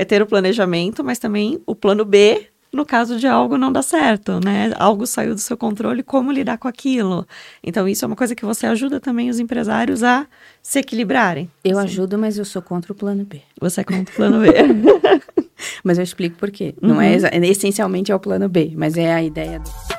é ter o planejamento, mas também o plano B no caso de algo não dar certo, né? Algo saiu do seu controle, como lidar com aquilo. Então, isso é uma coisa que você ajuda também os empresários a se equilibrarem. Eu Sim. ajudo, mas eu sou contra o plano B. Você é contra o plano B. mas eu explico por quê. Uhum. Não é, uhum. essencialmente é o plano B, mas é a ideia do...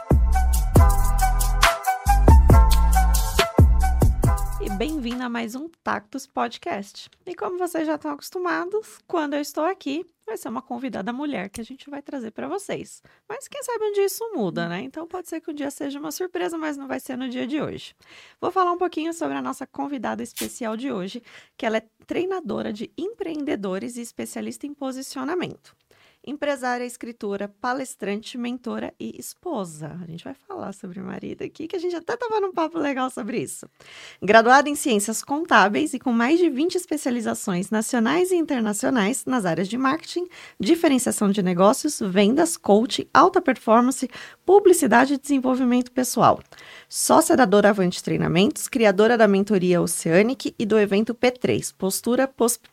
bem-vindo a mais um Tactus Podcast. E como vocês já estão acostumados, quando eu estou aqui, vai ser uma convidada mulher que a gente vai trazer para vocês. Mas quem sabe um dia isso muda, né? Então pode ser que um dia seja uma surpresa, mas não vai ser no dia de hoje. Vou falar um pouquinho sobre a nossa convidada especial de hoje, que ela é treinadora de empreendedores e especialista em posicionamento empresária, escritora, palestrante, mentora e esposa. A gente vai falar sobre marido aqui, que a gente até estava num papo legal sobre isso. Graduada em Ciências Contábeis e com mais de 20 especializações nacionais e internacionais nas áreas de marketing, diferenciação de negócios, vendas, coaching, alta performance, publicidade e desenvolvimento pessoal. Sócia da Doravante Treinamentos, criadora da mentoria Oceanic e do evento P3, Postura,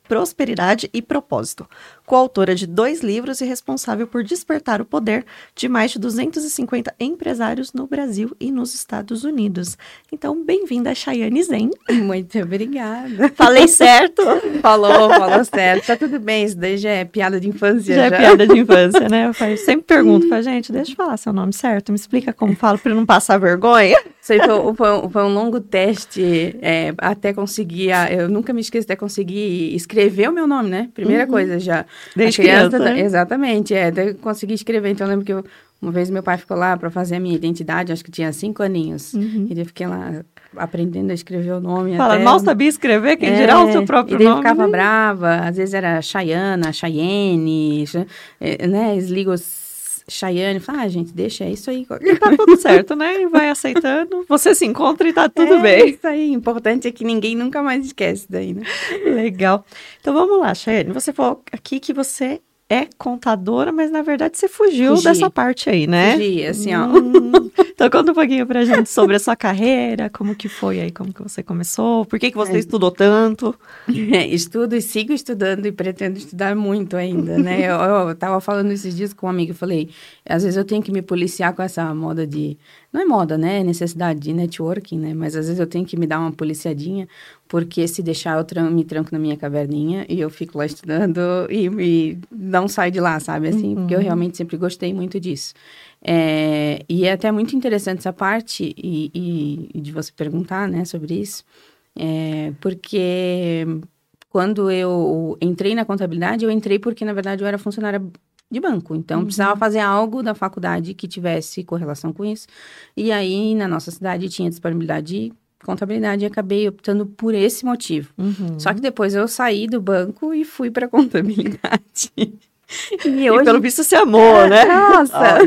Prosperidade e Propósito. Coautora de dois livros e responsável por despertar o poder de mais de 250 empresários no Brasil e nos Estados Unidos. Então, bem-vinda, Chayane Zen. Muito obrigada. Falei certo? falou, falou certo. Tá tudo bem, isso daí já é piada de infância. Já, é já. é piada de infância, né? Eu sempre pergunto pra gente, deixa eu falar seu nome certo, me explica como falo para não passar vergonha. Sei, foi, foi, foi, um longo teste é, até conseguir. Eu nunca me esqueço até conseguir escrever o meu nome, né? Primeira uhum. coisa já. Desde criança. criança né? Exatamente, é. Até conseguir escrever. Então, eu lembro que eu, uma vez meu pai ficou lá para fazer a minha identidade, acho que tinha cinco aninhos. Uhum. E eu fiquei lá aprendendo a escrever o nome. Fala, até... mal sabia escrever, quem é, dirá o seu próprio e nome. E ficava brava, às vezes era Chayana, Chayenne, é, né? Esligos Chayane, fala, ah, gente, deixa, é isso aí. E tá tudo certo, né? E vai aceitando. Você se encontra e tá tudo é, bem. Isso aí, importante é que ninguém nunca mais esquece daí, né? Legal. Então vamos lá, Chayane. Você falou aqui que você é contadora, mas na verdade você fugiu Fugi. dessa parte aí, né? Fugi, assim, ó. Hum. Então conta um pouquinho pra gente sobre a sua carreira, como que foi aí, como que você começou, por que que você é. estudou tanto? É, estudo e sigo estudando e pretendo estudar muito ainda, né? eu, eu tava falando esses dias com um amigo, eu falei, às vezes eu tenho que me policiar com essa moda de não é moda, né? É necessidade de networking, né? Mas às vezes eu tenho que me dar uma policiadinha, porque se deixar eu tran me tranco na minha caverninha e eu fico lá estudando e, e não saio de lá, sabe? Assim, uhum. porque eu realmente sempre gostei muito disso. É, e é até muito interessante essa parte e, e, e de você perguntar, né, sobre isso, é, porque quando eu entrei na contabilidade, eu entrei porque, na verdade, eu era funcionária de banco. Então, uhum. precisava fazer algo da faculdade que tivesse correlação com isso. E aí, na nossa cidade, tinha disponibilidade de contabilidade e acabei optando por esse motivo. Uhum. Só que depois eu saí do banco e fui para contabilidade. E, hoje... e pelo visto se amou, né? Nossa!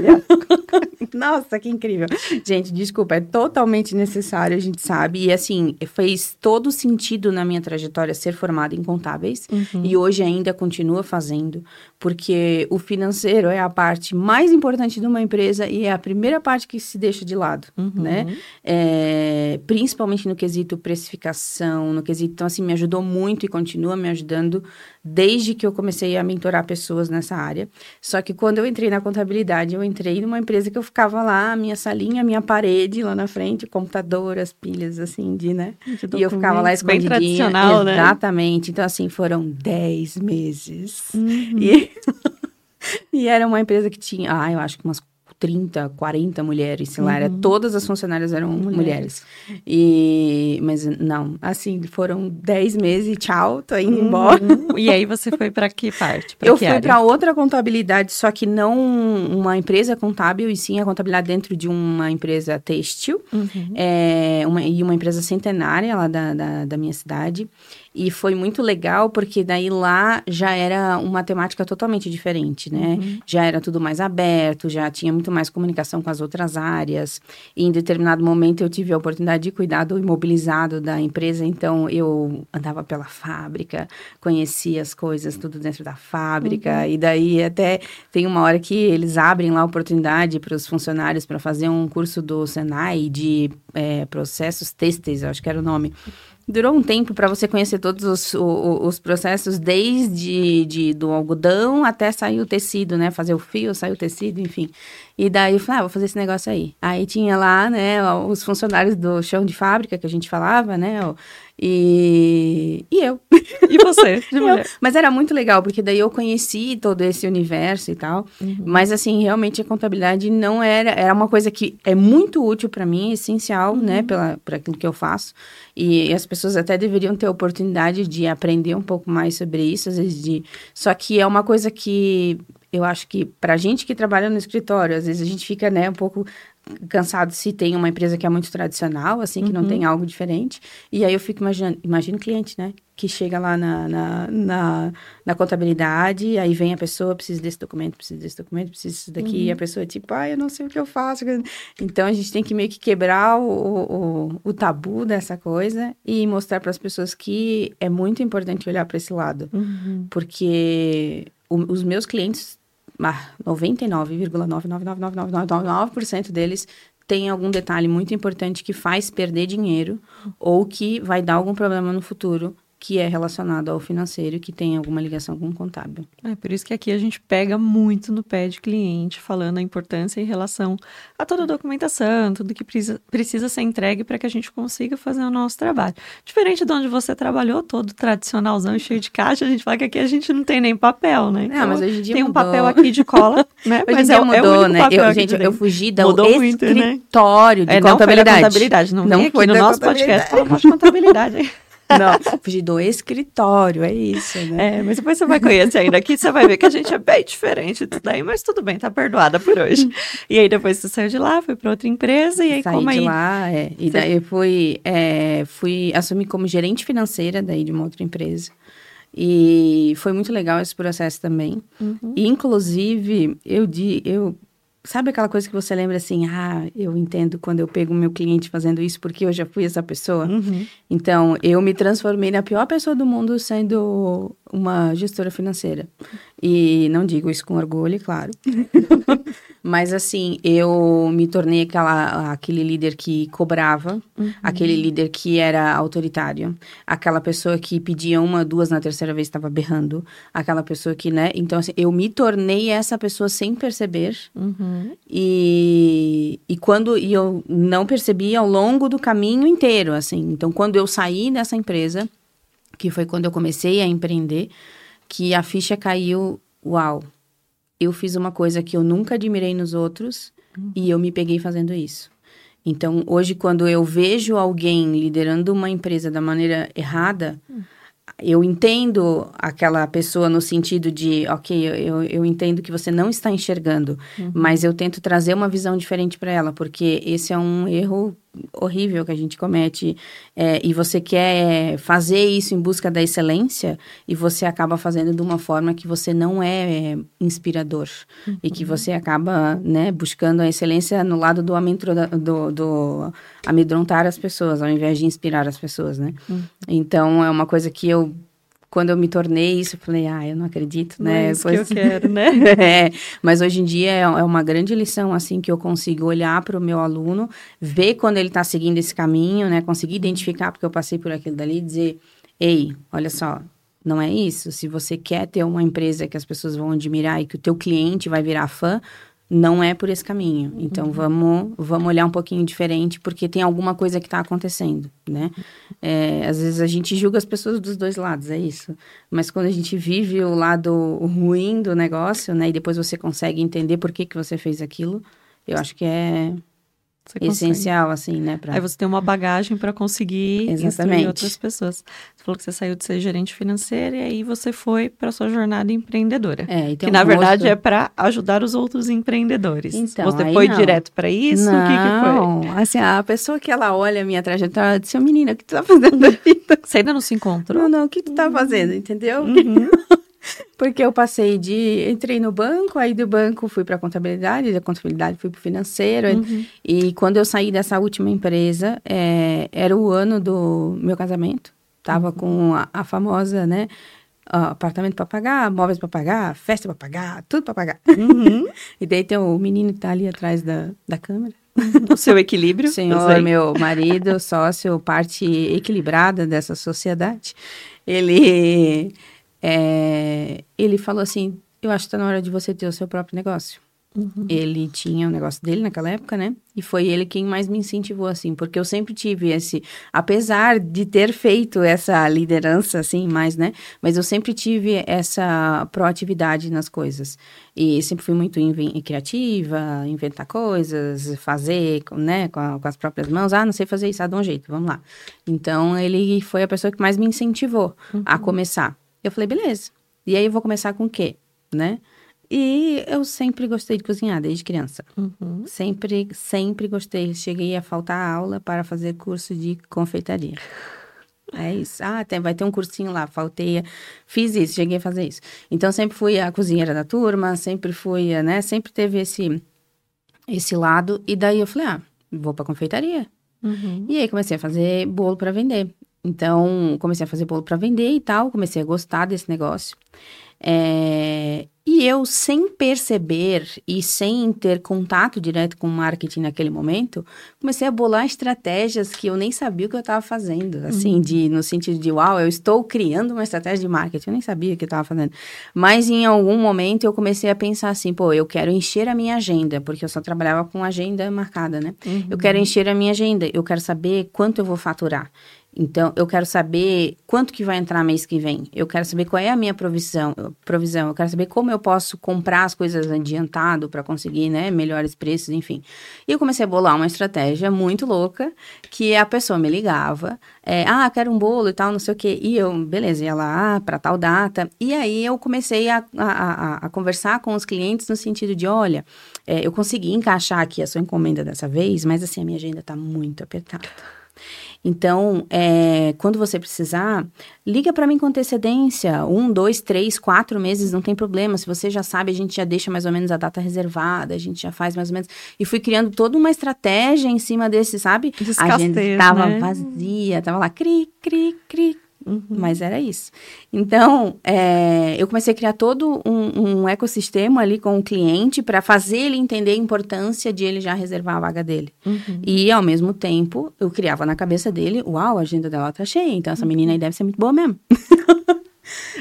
Nossa, que incrível. Gente, desculpa, é totalmente necessário, a gente sabe. E assim, fez todo sentido na minha trajetória ser formada em contábeis. Uhum. E hoje ainda continua fazendo, porque o financeiro é a parte mais importante de uma empresa e é a primeira parte que se deixa de lado, uhum. né? É, principalmente no quesito precificação, no quesito. Então, assim, me ajudou muito e continua me ajudando desde que eu comecei a mentorar pessoas nessa área. Só que quando eu entrei na contabilidade, eu entrei numa empresa que eu ficava lá, a minha salinha, a minha parede lá na frente, computador, as pilhas, assim, de, né? De e eu ficava lá escondidinha. Bem tradicional, né? Exatamente. Então, assim, foram 10 meses. Uhum. E... e era uma empresa que tinha, ah, eu acho que umas 30, 40 mulheres, sei lá, era, uhum. todas as funcionárias eram mulheres. mulheres. E, mas não, assim, foram 10 meses e tchau, tô indo uhum. embora. E aí você foi para que parte? Pra eu que fui para outra contabilidade, só que não uma empresa contábil, e sim a contabilidade dentro de uma empresa têxtil, uhum. é, uma, e uma empresa centenária lá da, da, da minha cidade. E foi muito legal porque daí lá já era uma temática totalmente diferente, né? Uhum. Já era tudo mais aberto, já tinha muito mais comunicação com as outras áreas. E em determinado momento eu tive a oportunidade de cuidar do imobilizado da empresa, então eu andava pela fábrica, conhecia as coisas tudo dentro da fábrica. Uhum. E daí até tem uma hora que eles abrem lá a oportunidade para os funcionários para fazer um curso do Senai de é, processos têxteis, acho que era o nome. Durou um tempo para você conhecer todos os, os, os, processos, desde de, do algodão até sair o tecido, né? Fazer o fio, sair o tecido, enfim. E daí eu falei, ah, vou fazer esse negócio aí. Aí tinha lá, né, os funcionários do chão de fábrica que a gente falava, né? E, e eu. E você. Eu. Mas era muito legal, porque daí eu conheci todo esse universo e tal. Uhum. Mas, assim, realmente a contabilidade não era... Era uma coisa que é muito útil para mim, essencial, né, uhum. né? Pela, por aquilo que eu faço. E, e, as pessoas até deveriam ter a oportunidade de aprender um pouco mais sobre isso, às vezes de... Só que é uma coisa que eu acho que para gente que trabalha no escritório, às vezes a gente fica, né, um pouco cansado se tem uma empresa que é muito tradicional, assim, que uhum. não tem algo diferente. E aí eu fico imaginando, imagina o cliente, né? Que chega lá na, na, na, na contabilidade, aí vem a pessoa, precisa desse documento, precisa desse documento, precisa disso daqui, uhum. e a uhum. pessoa é tipo, ah, eu não sei o que eu faço. Então a gente tem que meio que quebrar o, o, o tabu dessa coisa e mostrar para as pessoas que é muito importante olhar para esse lado. Uhum. Porque o, os meus clientes 99,9999999% deles tem algum detalhe muito importante que faz perder dinheiro ou que vai dar algum problema no futuro que é relacionado ao financeiro que tem alguma ligação com o contábil. É por isso que aqui a gente pega muito no pé de cliente, falando a importância em relação a toda a documentação, tudo que precisa, precisa ser entregue para que a gente consiga fazer o nosso trabalho. Diferente de onde você trabalhou, todo tradicionalzão, cheio de caixa, a gente fala que aqui a gente não tem nem papel, né? Então, não, mas hoje em dia tem mudou. um papel aqui de cola, né? hoje mas dia é, mudou, é né? Eu, gente, eu fugi do mudou escritório muito, né? de é, contabilidade. Não foi contabilidade, não, não foi no nosso podcast falar de contabilidade. Não, fugir do escritório, é isso, né? É, mas depois você vai conhecer ainda aqui, você vai ver que a gente é bem diferente disso daí, mas tudo bem, tá perdoada por hoje. E aí depois você saiu de lá, foi para outra empresa, e aí Saí como de aí... lá, é. E daí eu fui, é, fui assumir como gerente financeira daí de uma outra empresa. E foi muito legal esse processo também. Uhum. E, inclusive, eu, di, eu Sabe aquela coisa que você lembra assim, ah, eu entendo quando eu pego o meu cliente fazendo isso porque eu já fui essa pessoa? Uhum. Então, eu me transformei na pior pessoa do mundo sendo uma gestora financeira. E não digo isso com orgulho, claro. Mas assim, eu me tornei aquela, aquele líder que cobrava, uhum. aquele líder que era autoritário, aquela pessoa que pedia uma, duas, na terceira vez estava berrando, aquela pessoa que, né? Então, assim, eu me tornei essa pessoa sem perceber. Uhum. E, e quando e eu não percebi ao longo do caminho inteiro, assim. Então, quando eu saí dessa empresa, que foi quando eu comecei a empreender, que a ficha caiu, uau eu fiz uma coisa que eu nunca admirei nos outros uhum. e eu me peguei fazendo isso. Então, hoje, quando eu vejo alguém liderando uma empresa da maneira errada, uhum. eu entendo aquela pessoa no sentido de, ok, eu, eu entendo que você não está enxergando, uhum. mas eu tento trazer uma visão diferente para ela, porque esse é um erro horrível que a gente comete é, e você quer fazer isso em busca da excelência e você acaba fazendo de uma forma que você não é, é inspirador uhum. e que você acaba né, buscando a excelência no lado do, do, do amedrontar as pessoas ao invés de inspirar as pessoas, né? Uhum. Então é uma coisa que eu quando eu me tornei isso, eu falei, ah, eu não acredito, né? É isso pois... que eu quero, né? é, mas hoje em dia é, é uma grande lição, assim, que eu consigo olhar para o meu aluno, ver quando ele está seguindo esse caminho, né? Conseguir identificar, porque eu passei por aquilo dali, e dizer, ei, olha só, não é isso. Se você quer ter uma empresa que as pessoas vão admirar e que o teu cliente vai virar fã, não é por esse caminho. Então uhum. vamos vamos olhar um pouquinho diferente porque tem alguma coisa que está acontecendo, né? É, às vezes a gente julga as pessoas dos dois lados, é isso. Mas quando a gente vive o lado ruim do negócio, né? E depois você consegue entender por que que você fez aquilo, eu acho que é você essencial, consegue. assim, né? Pra... Aí você tem uma bagagem para conseguir Exatamente. outras pessoas. Você falou que você saiu de ser gerente financeira e aí você foi para sua jornada empreendedora. É, que um na verdade é para ajudar os outros empreendedores. Então, você foi não. direto para isso? Não, o que, que foi? Assim, a pessoa que ela olha a minha trajetória, ela diz, menina, o que tu tá fazendo aí? Você ainda não se encontrou? Não, não, o que tu tá fazendo, entendeu? Uhum. Porque eu passei de. Entrei no banco, aí do banco fui para contabilidade, da contabilidade fui para o financeiro. Uhum. E quando eu saí dessa última empresa, é, era o ano do meu casamento. Tava uhum. com a, a, famosa, né? apartamento para pagar, móveis para pagar, festa para pagar, tudo para pagar. Uhum. e daí tem o menino que tá ali atrás da, da câmera. O seu equilíbrio. Senhor, meu marido, sócio, parte equilibrada dessa sociedade. Ele, é, ele falou assim, eu acho que está na hora de você ter o seu próprio negócio. Uhum. Ele tinha o um negócio dele naquela época, né? E foi ele quem mais me incentivou, assim, porque eu sempre tive esse. Apesar de ter feito essa liderança, assim, mais, né? Mas eu sempre tive essa proatividade nas coisas. E sempre fui muito criativa, inventar coisas, fazer, né, com, a, com, as próprias mãos. Ah, não sei fazer isso, ah, dá um jeito, vamos lá. Então, ele foi a pessoa que mais me incentivou uhum. a começar. Eu falei, beleza. E aí eu vou começar com o quê, né? E eu sempre gostei de cozinhar, desde criança. Uhum. Sempre, sempre gostei. Cheguei a faltar aula para fazer curso de confeitaria. É isso. Ah, tem, vai ter um cursinho lá, faltei. Fiz isso, cheguei a fazer isso. Então, sempre fui a cozinheira da turma, sempre fui, né? Sempre teve esse, esse lado. E daí eu falei, ah, vou para confeitaria. Uhum. E aí comecei a fazer bolo para vender. Então, comecei a fazer bolo para vender e tal. Comecei a gostar desse negócio. É, e eu, sem perceber e sem ter contato direto com o marketing naquele momento, comecei a bolar estratégias que eu nem sabia o que eu estava fazendo. Assim, uhum. de, no sentido de, uau, eu estou criando uma estratégia de marketing. Eu nem sabia o que eu estava fazendo. Mas em algum momento eu comecei a pensar assim, pô, eu quero encher a minha agenda, porque eu só trabalhava com agenda marcada, né? Uhum. Eu quero encher a minha agenda, eu quero saber quanto eu vou faturar. Então, eu quero saber quanto que vai entrar mês que vem. Eu quero saber qual é a minha provisão. provisão. Eu quero saber como eu posso comprar as coisas adiantado para conseguir, né, melhores preços, enfim. E eu comecei a bolar uma estratégia muito louca, que a pessoa me ligava, é, ah, quero um bolo e tal, não sei o quê. E eu, beleza, ia lá para tal data. E aí eu comecei a, a, a, a, conversar com os clientes no sentido de, olha, é, eu consegui encaixar aqui a sua encomenda dessa vez, mas assim, a minha agenda está muito apertada. Então, é, quando você precisar, liga para mim com antecedência. Um, dois, três, quatro meses, não tem problema. Se você já sabe, a gente já deixa mais ou menos a data reservada, a gente já faz mais ou menos. E fui criando toda uma estratégia em cima desse, sabe? a gente estava né? vazia, estava lá, cri, cri, cri, Uhum. Mas era isso. Então, é, eu comecei a criar todo um, um ecossistema ali com o cliente para fazer ele entender a importância de ele já reservar a vaga dele. Uhum. E, ao mesmo tempo, eu criava na cabeça dele, uau, a agenda dela tá cheia, então essa menina aí deve ser muito boa mesmo.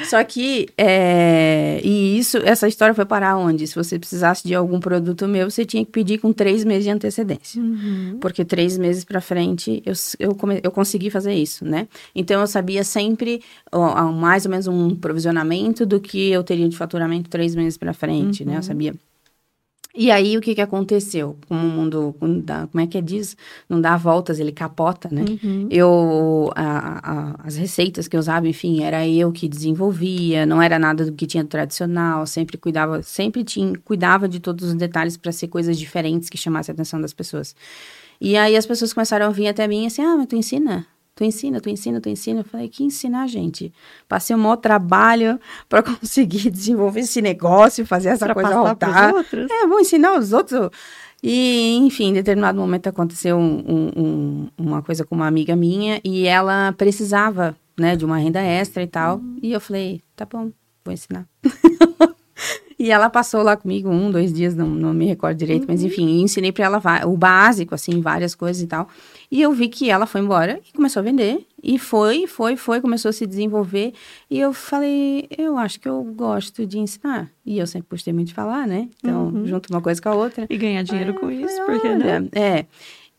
Só que, é, e isso, essa história foi parar onde? Se você precisasse de algum produto meu, você tinha que pedir com três meses de antecedência. Uhum. Porque três meses para frente eu, eu, come, eu consegui fazer isso, né? Então eu sabia sempre ó, mais ou menos um provisionamento do que eu teria de faturamento três meses para frente, uhum. né? Eu uhum. sabia e aí, o que que aconteceu? Como o mundo, como é que é diz? Não dá voltas, ele capota, né? Uhum. Eu, a, a, as receitas que eu usava, enfim, era eu que desenvolvia, não era nada do que tinha tradicional, sempre cuidava, sempre tinha, cuidava de todos os detalhes para ser coisas diferentes que chamassem a atenção das pessoas. E aí, as pessoas começaram a vir até mim assim, ah, mas tu ensina? Tu ensina, tu ensina, tu ensina. Eu falei, que ensinar, gente? Passei um maior trabalho para conseguir desenvolver esse negócio, fazer essa pra coisa rodar. É, vou ensinar os outros. E, enfim, em determinado momento aconteceu um, um, uma coisa com uma amiga minha e ela precisava, né, de uma renda extra e tal. Uhum. E eu falei, tá bom, vou ensinar. E ela passou lá comigo um, dois dias, não, não me recordo direito, uhum. mas enfim, ensinei para ela o básico, assim, várias coisas e tal. E eu vi que ela foi embora e começou a vender. E foi, foi, foi, começou a se desenvolver. E eu falei, eu acho que eu gosto de ensinar. E eu sempre gostei muito de falar, né? Então, uhum. junto uma coisa com a outra. E ganhar dinheiro com isso, porque não? É.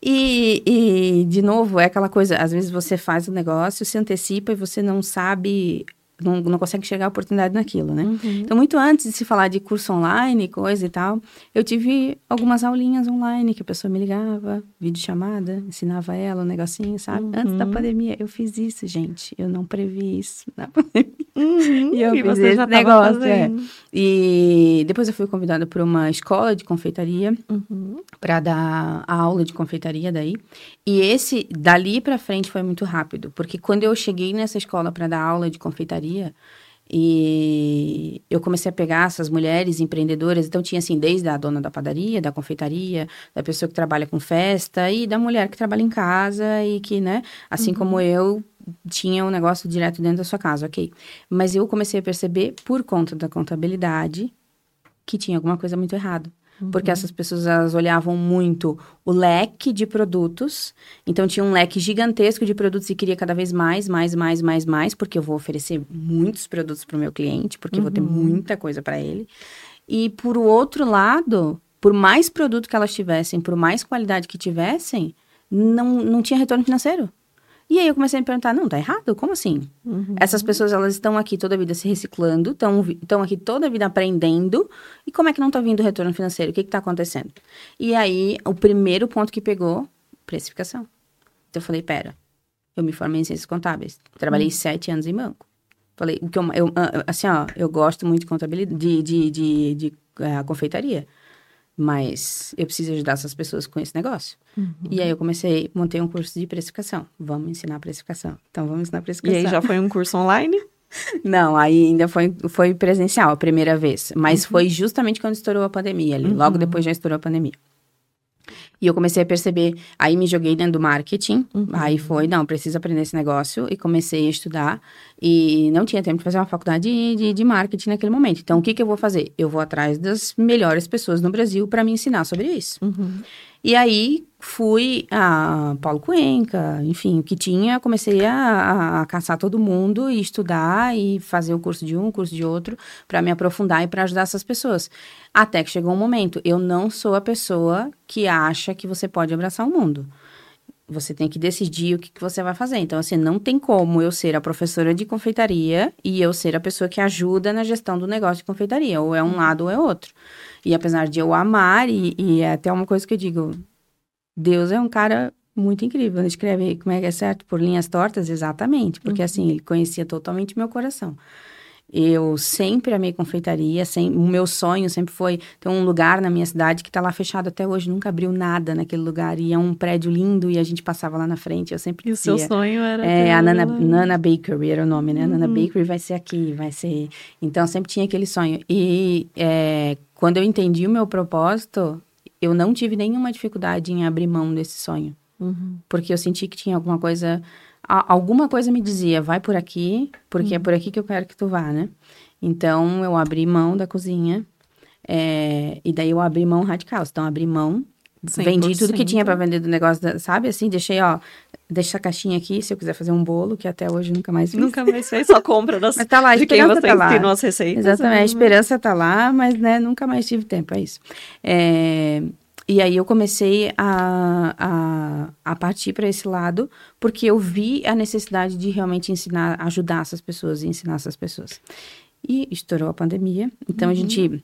E, e, de novo, é aquela coisa, às vezes você faz o negócio, se antecipa e você não sabe não, não consegue chegar a oportunidade naquilo, né? Uhum. Então, muito antes de se falar de curso online, coisa e tal, eu tive algumas aulinhas online que a pessoa me ligava, vídeo chamada, ensinava ela um negocinho, sabe? Uhum. Antes da pandemia, eu fiz isso, gente. Eu não previ isso na pandemia. Uhum. E eu e fiz esse negócio, é. E depois eu fui convidada por uma escola de confeitaria uhum. para dar a aula de confeitaria daí. E esse, dali para frente, foi muito rápido, porque quando eu cheguei nessa escola para dar aula de confeitaria, e eu comecei a pegar essas mulheres empreendedoras, então tinha assim, desde a dona da padaria, da confeitaria, da pessoa que trabalha com festa e da mulher que trabalha em casa e que, né, assim uhum. como eu, tinha um negócio direto dentro da sua casa, ok. Mas eu comecei a perceber, por conta da contabilidade, que tinha alguma coisa muito porque essas pessoas elas olhavam muito o leque de produtos. Então tinha um leque gigantesco de produtos e queria cada vez mais, mais, mais, mais, mais, porque eu vou oferecer muitos produtos para o meu cliente, porque eu vou ter muita coisa para ele. E por outro lado, por mais produto que elas tivessem, por mais qualidade que tivessem, não, não tinha retorno financeiro. E aí eu comecei a me perguntar, não, tá errado? Como assim? Uhum. Essas pessoas, elas estão aqui toda a vida se reciclando, estão aqui toda a vida aprendendo, e como é que não tá vindo retorno financeiro? O que que tá acontecendo? E aí, o primeiro ponto que pegou, precificação. Então eu falei, pera, eu me formei em ciências contábeis, trabalhei Uhum. sete anos em banco. Falei, o que eu, eu, ah, assim, ó, eu gosto muito de contabilidade, de, de, de, de, eh, confeitaria, mas eu preciso ajudar essas pessoas com esse negócio. Uhum. E aí eu comecei, montei um curso de precificação. Vamos ensinar precificação. Então vamos ensinar E precificação. aí já foi um curso online? Não, aí ainda foi, foi presencial a primeira vez. Mas foi justamente quando estourou a pandemia ali. Logo depois já estourou a pandemia. E eu comecei a perceber, aí me joguei dentro do marketing, aí foi, não, preciso aprender esse negócio, e comecei a estudar, e não tinha tempo de fazer uma faculdade de, de, de marketing naquele momento. Então, o que que eu vou fazer? Eu vou atrás das melhores pessoas no Brasil para me ensinar sobre isso. Uhum. E aí fui a Paulo Cuenca, enfim, o que tinha, comecei a, a, caçar todo mundo e estudar e fazer o curso de um, curso de outro, para me aprofundar e para ajudar essas pessoas. Até que chegou um momento, eu não sou a pessoa que acha que você pode abraçar o mundo. Você tem que decidir o que, que você vai fazer. Então, assim, não tem como eu ser a professora de confeitaria e eu ser a pessoa que ajuda na gestão do negócio de confeitaria. Ou é um lado ou é outro. E apesar de eu amar, e, e é até uma coisa que eu digo, Deus é um cara muito incrível. Ele escreve como é que é certo? Por linhas tortas, exatamente. Porque assim, ele conhecia totalmente meu coração. Eu sempre amei confeitaria, sem, o meu sonho sempre foi ter um lugar na minha cidade que está lá fechado até hoje, nunca abriu nada naquele lugar. E é um prédio lindo e a gente passava lá na frente, eu sempre E o seu sonho era. é, a Nana. Nana Bakery era o nome, né? Nana Uhum. Bakery vai ser aqui, vai ser. Então, sempre tinha aquele sonho. E é, quando eu entendi o meu propósito, eu não tive nenhuma dificuldade em abrir mão desse sonho. Uhum. Porque eu senti que tinha alguma coisa. A- alguma coisa me dizia, vai por aqui, porque é Uhum. por aqui que eu quero que tu vá, né? Então, eu abri mão da cozinha. é, e daí eu abri mão radical. Então, abri mão Vendi tudo que tinha para vender do negócio, da- sabe? Assim, deixei, ó, deixa a caixinha aqui se eu quiser fazer um bolo, que até hoje nunca mais fiz. Nunca mais fez, só compra das, Mas tá lá, a de quem você tá lá. ensinou as receitas. Exatamente, a né? esperança tá lá, mas, né, nunca mais tive tempo, é isso. É, e aí eu comecei a, a, a partir para esse lado, porque eu vi a necessidade de realmente ensinar, ajudar essas pessoas e ensinar essas pessoas. E estourou a pandemia, então a gente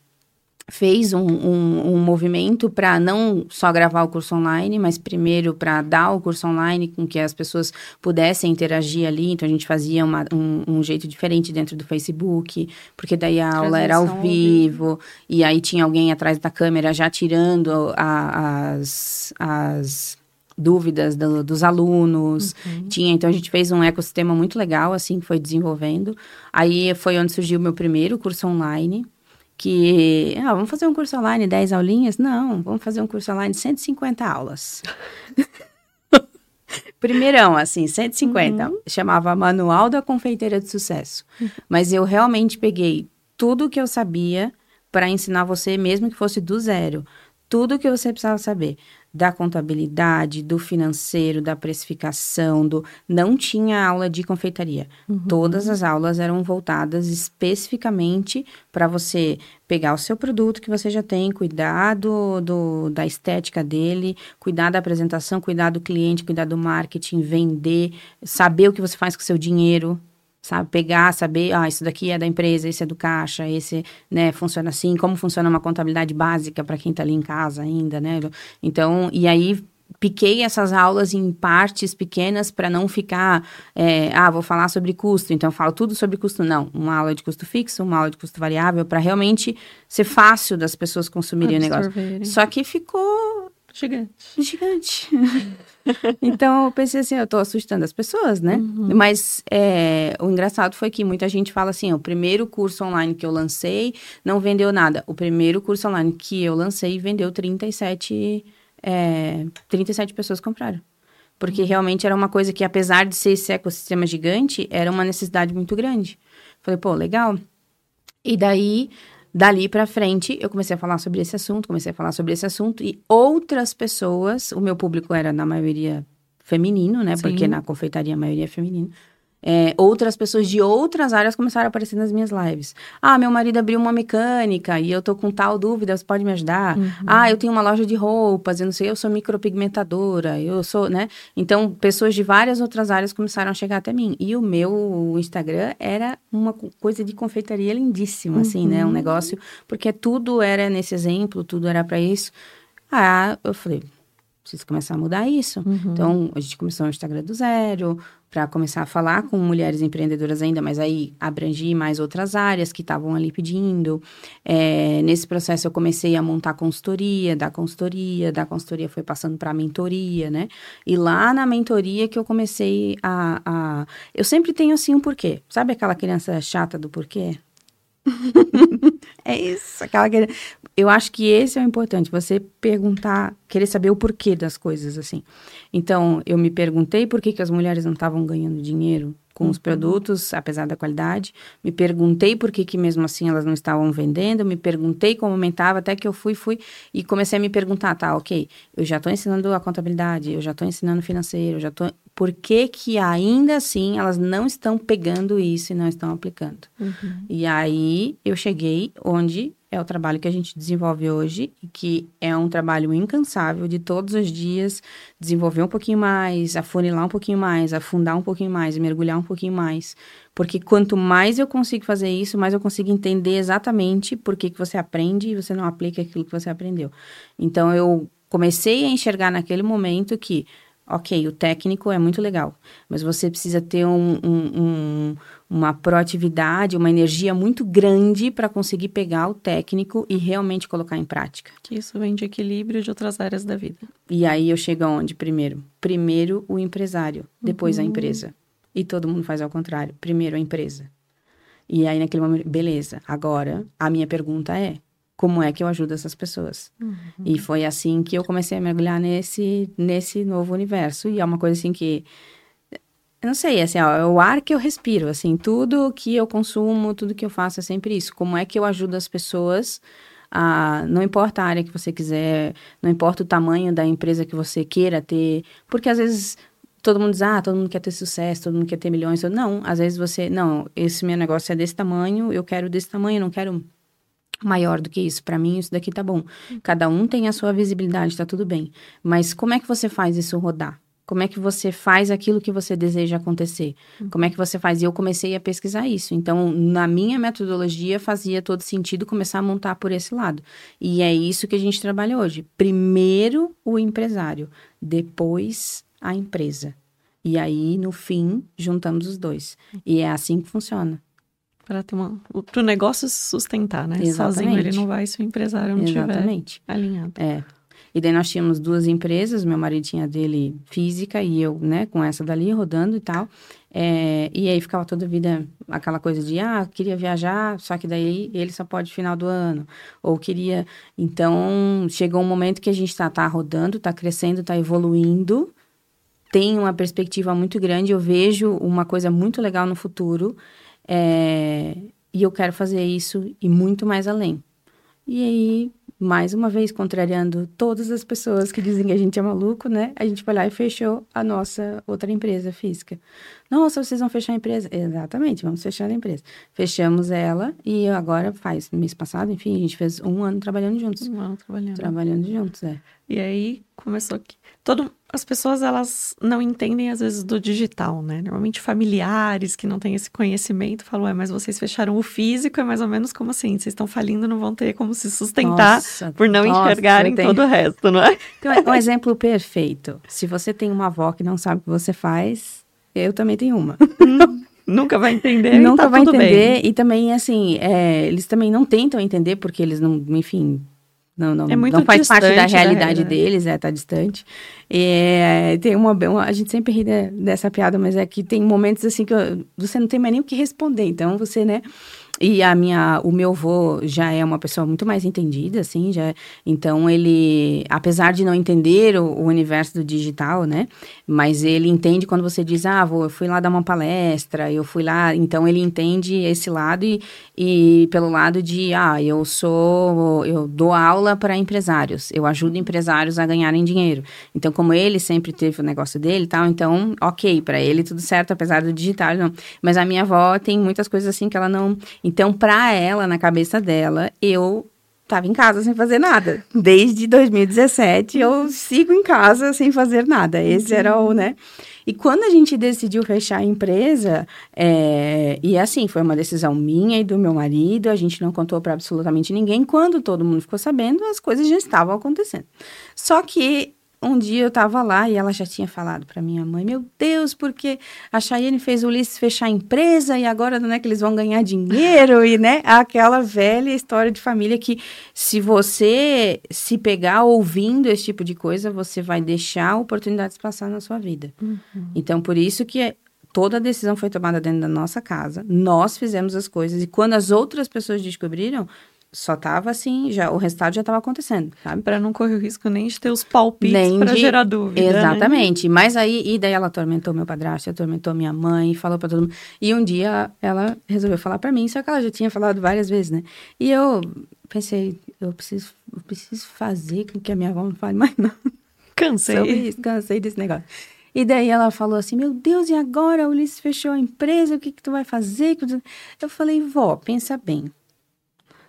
fez um, um, um movimento para não só gravar o curso online, mas primeiro para dar o curso online com que as pessoas pudessem interagir ali. Então a gente fazia uma, um, um jeito diferente dentro do Facebook, porque daí a aula era ao ao vivo, e aí tinha alguém atrás da câmera já tirando a- as, as dúvidas do- dos alunos. Tinha, então a gente fez um ecossistema muito legal, assim, que foi desenvolvendo. Aí foi onde surgiu o meu primeiro curso online, que, ah, vamos fazer um curso online, 10 aulinhas? Não, vamos fazer um curso online, 150 aulas. Primeirão, assim, 150. Chamava Manual da Confeiteira de Sucesso. Mas eu realmente peguei tudo que eu sabia para ensinar você, mesmo que fosse do zero. Tudo que você precisava saber. Da contabilidade, do financeiro, da precificação, do... Não tinha aula de confeitaria. Todas as aulas eram voltadas especificamente para você pegar o seu produto que você já tem, cuidar do, do- da estética dele, cuidar da apresentação, cuidar do cliente, cuidar do marketing, vender, saber o que você faz com o seu dinheiro, sabe? Pegar, saber, ah, isso daqui é da empresa, esse é do caixa, esse, né, funciona assim, como funciona uma contabilidade básica para quem está ali em casa ainda, né? Então, e aí piquei essas aulas em partes pequenas para não ficar, é, ah, vou falar sobre custo, então eu falo tudo sobre custo. Não, uma aula de custo fixo, uma aula de custo variável, para realmente ser fácil das pessoas consumirem o negócio. Só que ficou Gigante. gigante. então eu pensei assim, eu tô assustando as pessoas, né? Mas é, o engraçado foi que muita gente fala assim, o primeiro curso online que eu lancei não vendeu nada. O primeiro curso online que eu lancei vendeu 37, é, 37 pessoas compraram. Porque realmente era uma coisa que, apesar de ser esse ecossistema gigante, era uma necessidade muito grande. Falei, pô, legal. E daí, Dali para frente, eu comecei a falar sobre esse assunto, comecei a falar sobre esse assunto e outras pessoas, o meu público era na maioria feminino, né? Sim. Porque na confeitaria a maioria é feminino. É, outras pessoas de outras áreas começaram a aparecer nas minhas lives. Ah, meu marido abriu uma mecânica e eu tô com tal dúvida, você pode me ajudar? Uhum. Ah, eu tenho uma loja de roupas, eu não sei, eu sou micropigmentadora, eu sou, né? Então, pessoas de várias outras áreas começaram a chegar até mim. E o meu Instagram era uma coisa de confeitaria lindíssima, uhum. assim, né? Um uhum. negócio, porque tudo era nesse exemplo, tudo era para isso. Ah, eu falei, preciso começar a mudar isso. Uhum. Então, a gente começou o Instagram do zero, para começar a falar com mulheres empreendedoras ainda, mas aí abrangi mais outras áreas que estavam ali pedindo. É, nesse processo eu comecei a montar consultoria, da consultoria, da consultoria foi passando para a mentoria, né? E lá na mentoria que eu comecei a, a... Eu sempre tenho assim um porquê. Sabe aquela criança chata do porquê? é isso, aquela que... Eu acho que esse é o importante, você perguntar, querer saber o porquê das coisas, assim. Então, eu me perguntei por que, que as mulheres não estavam ganhando dinheiro com uhum. os produtos, apesar da qualidade. Me perguntei por que, que mesmo assim elas não estavam vendendo. Me perguntei como aumentava, até que eu fui, fui e comecei a me perguntar, tá, ok, eu já estou ensinando a contabilidade, eu já estou ensinando financeiro, eu já estou... Por que que ainda assim elas não estão pegando isso e não estão aplicando? Uhum. E aí eu cheguei onde é o trabalho que a gente desenvolve hoje e que é um trabalho incansável de todos os dias desenvolver um pouquinho mais, afunilar um pouquinho mais, afundar um pouquinho mais, mergulhar um pouquinho mais. Porque quanto mais eu consigo fazer isso, mais eu consigo entender exatamente por que, que você aprende e você não aplica aquilo que você aprendeu. Então eu comecei a enxergar naquele momento que ok, o técnico é muito legal, mas você precisa ter um, um, um, uma proatividade, uma energia muito grande para conseguir pegar o técnico e realmente colocar em prática. Que isso vem de equilíbrio de outras áreas da vida. E aí eu chego aonde primeiro? Primeiro o empresário, depois uhum. a empresa. E todo mundo faz ao contrário. Primeiro a empresa. E aí naquele momento, beleza, agora a minha pergunta é, como é que eu ajudo essas pessoas. Uhum. E foi assim que eu comecei a mergulhar nesse, nesse novo universo. E é uma coisa assim que. Eu não sei, assim, ó, é o ar que eu respiro, assim, tudo que eu consumo, tudo que eu faço é sempre isso. Como é que eu ajudo as pessoas a, não importa a área que você quiser, não importa o tamanho da empresa que você queira ter, porque às vezes todo mundo diz, ah, todo mundo quer ter sucesso, todo mundo quer ter milhões. Não, às vezes você, não, esse meu negócio é desse tamanho, eu quero desse tamanho, não quero maior do que isso. Para mim, isso daqui tá bom. Cada um tem a sua visibilidade, tá tudo bem. Mas como é que você faz isso rodar? Como é que você faz aquilo que você deseja acontecer? Como é que você faz? E eu comecei a pesquisar isso. Então, na minha metodologia, fazia todo sentido começar a montar por esse lado. E é isso que a gente trabalha hoje. Primeiro o empresário, depois a empresa. E aí, no fim, juntamos os dois. E é assim que funciona para o negócio se sustentar, né? Exatamente. Sozinho ele não vai se o empresário não Exatamente. tiver alinhado. É. E daí nós tínhamos duas empresas, meu marido tinha dele física e eu, né, com essa dali rodando e tal. É, e aí ficava toda a vida aquela coisa de, ah, queria viajar, só que daí ele só pode final do ano. Ou queria. Então, chegou um momento que a gente tá, tá rodando, tá crescendo, tá evoluindo, tem uma perspectiva muito grande. Eu vejo uma coisa muito legal no futuro. É, e eu quero fazer isso e muito mais além. E aí, mais uma vez, contrariando todas as pessoas que dizem que a gente é maluco, né? A gente foi lá e fechou a nossa outra empresa física. Nossa, vocês vão fechar a empresa? Exatamente, vamos fechar a empresa. Fechamos ela e agora faz, mês passado, enfim, a gente fez um ano trabalhando juntos. Um ano trabalhando. Trabalhando juntos, é. E aí começou que todo as pessoas elas não entendem às vezes do digital, né? Normalmente familiares que não têm esse conhecimento falam, é, mas vocês fecharam o físico, é mais ou menos como assim, vocês estão falindo, não vão ter como se sustentar nossa, por não nossa, enxergarem tenho... todo o resto, não é? Então, é um exemplo perfeito. Se você tem uma avó que não sabe o que você faz, eu também tenho uma. Nunca vai entender. Nunca tá vai entender. Bem. E também, assim, é, eles também não tentam entender, porque eles não, enfim, não, não, é não faz parte da realidade da deles, é, tá distante. É, tem uma, uma, a gente sempre ri dessa piada, mas é que tem momentos assim que você não tem mais nem o que responder. Então, você, né, E a minha, o meu avô já é uma pessoa muito mais entendida, assim, já. Então ele, apesar de não entender o, o universo do digital, né? Mas ele entende quando você diz, ah, vou, eu fui lá dar uma palestra, eu fui lá. Então ele entende esse lado e, e pelo lado de, ah, eu sou, eu dou aula para empresários, eu ajudo empresários a ganharem dinheiro. Então, como ele sempre teve o negócio dele tal, então, ok, para ele tudo certo, apesar do digital, não. Mas a minha avó tem muitas coisas assim que ela não então, para ela, na cabeça dela, eu estava em casa sem fazer nada. Desde 2017 eu sigo em casa sem fazer nada. Esse era o, né? E quando a gente decidiu fechar a empresa, é, e assim, foi uma decisão minha e do meu marido, a gente não contou para absolutamente ninguém. Quando todo mundo ficou sabendo, as coisas já estavam acontecendo. Só que um dia eu estava lá e ela já tinha falado para minha mãe: Meu Deus, porque a Chayenne fez o Ulisses fechar a empresa e agora não é que eles vão ganhar dinheiro e, né? Aquela velha história de família que, se você se pegar ouvindo esse tipo de coisa, você vai deixar oportunidades passar na sua vida. Uhum. Então, por isso que toda a decisão foi tomada dentro da nossa casa, nós fizemos as coisas e quando as outras pessoas descobriram, só tava assim, já o resultado já estava acontecendo, sabe? Para não correr o risco nem de ter os palpites para gerar dúvida. Né? Exatamente. Né? Mas aí, e daí ela atormentou meu padrasto, atormentou minha mãe, falou para todo mundo. E um dia ela resolveu falar para mim, só que ela já tinha falado várias vezes, né? E eu pensei, eu preciso, eu preciso fazer com que a minha avó não fale mais não. Cansei. Isso, cansei desse negócio. E daí ela falou assim: Meu Deus, e agora? O Ulisses fechou a empresa, o que, que tu vai fazer? Eu falei: Vó, pensa bem.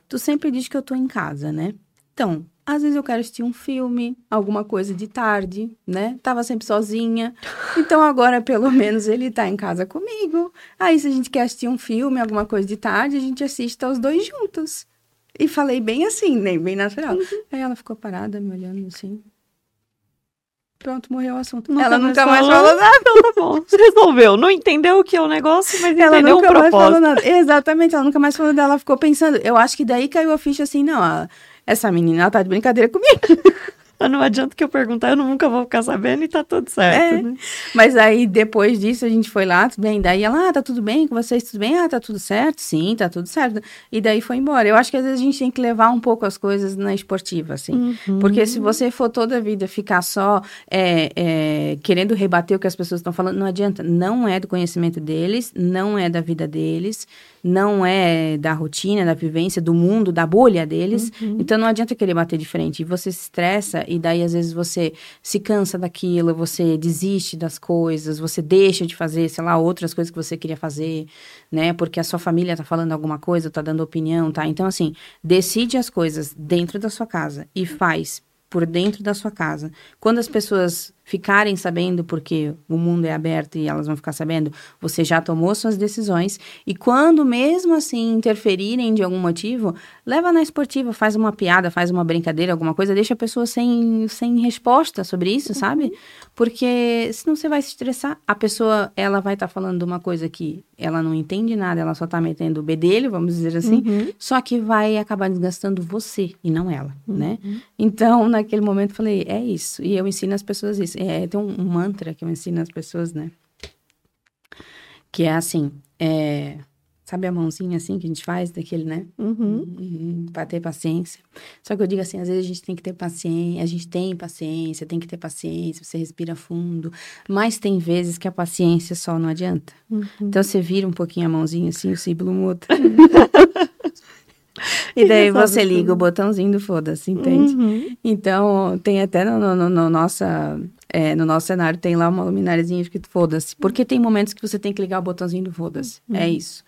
Tu sempre diz que eu tô em casa, né? Então, às vezes eu quero assistir um filme, alguma coisa de tarde, né? Tava sempre sozinha. Então agora pelo menos ele tá em casa comigo. Aí se a gente quer assistir um filme, alguma coisa de tarde, a gente assiste os dois juntos. E falei bem assim, né? Bem natural. Uhum. Aí ela ficou parada me olhando assim. Pronto, morreu o assunto. Nunca ela nunca mais falou, nada. Então tá bom, resolveu. Não entendeu o que é o negócio, mas ela entendeu nunca o propósito. Mais falou nada. Exatamente, ela nunca mais falou dela. ficou pensando. Eu acho que daí caiu a ficha assim, não, essa menina ela tá de brincadeira comigo. Não adianta que eu perguntar, eu nunca vou ficar sabendo e tá tudo certo. É. Né? Mas aí, depois disso, a gente foi lá, tudo bem. Daí ela, ah, tá tudo bem com vocês, tudo bem? Ah, tá tudo certo? Sim, tá tudo certo. E daí foi embora. Eu acho que às vezes a gente tem que levar um pouco as coisas na esportiva, assim. Uhum. Porque se você for toda a vida ficar só é, é, querendo rebater o que as pessoas estão falando, não adianta. Não é do conhecimento deles, não é da vida deles não é da rotina, da vivência, do mundo, da bolha deles. Uhum. Então não adianta querer bater de frente. E você se estressa e daí às vezes você se cansa daquilo, você desiste das coisas, você deixa de fazer, sei lá, outras coisas que você queria fazer, né? Porque a sua família tá falando alguma coisa, tá dando opinião, tá? Então assim, decide as coisas dentro da sua casa e faz por dentro da sua casa. Quando as pessoas ficarem sabendo, porque o mundo é aberto e elas vão ficar sabendo, você já tomou suas decisões. E quando mesmo assim interferirem de algum motivo, leva na esportiva, faz uma piada, faz uma brincadeira, alguma coisa, deixa a pessoa sem, sem resposta sobre isso, uhum. sabe? Porque senão você vai se estressar. A pessoa, ela vai estar tá falando de uma coisa que ela não entende nada, ela só tá metendo o bedelho, vamos dizer assim, uhum. só que vai acabar desgastando você e não ela, né? uhum. né? Então, naquele momento, eu falei, é isso. E eu ensino as pessoas isso é, tem um, mantra que eu ensino às pessoas, né? Que é assim, é, sabe a mãozinha assim que a gente faz daquele, né? Uhum. Uhum, pra ter paciência. Só que eu digo assim, às vezes a gente tem que ter paciência, a gente tem paciência, tem que ter paciência, você respira fundo. Mas tem vezes que a paciência só não adianta. Uhum. Então você vira um pouquinho a mãozinha assim, o símbolo muda. E daí você liga o botãozinho do foda-se, entende? Uhum. Então, tem até no, no, no nossa, é, no nosso cenário, tem lá uma luminariazinha escrito foda-se. Porque tem momentos que você tem que ligar o botãozinho do foda-se. Uhum. É isso.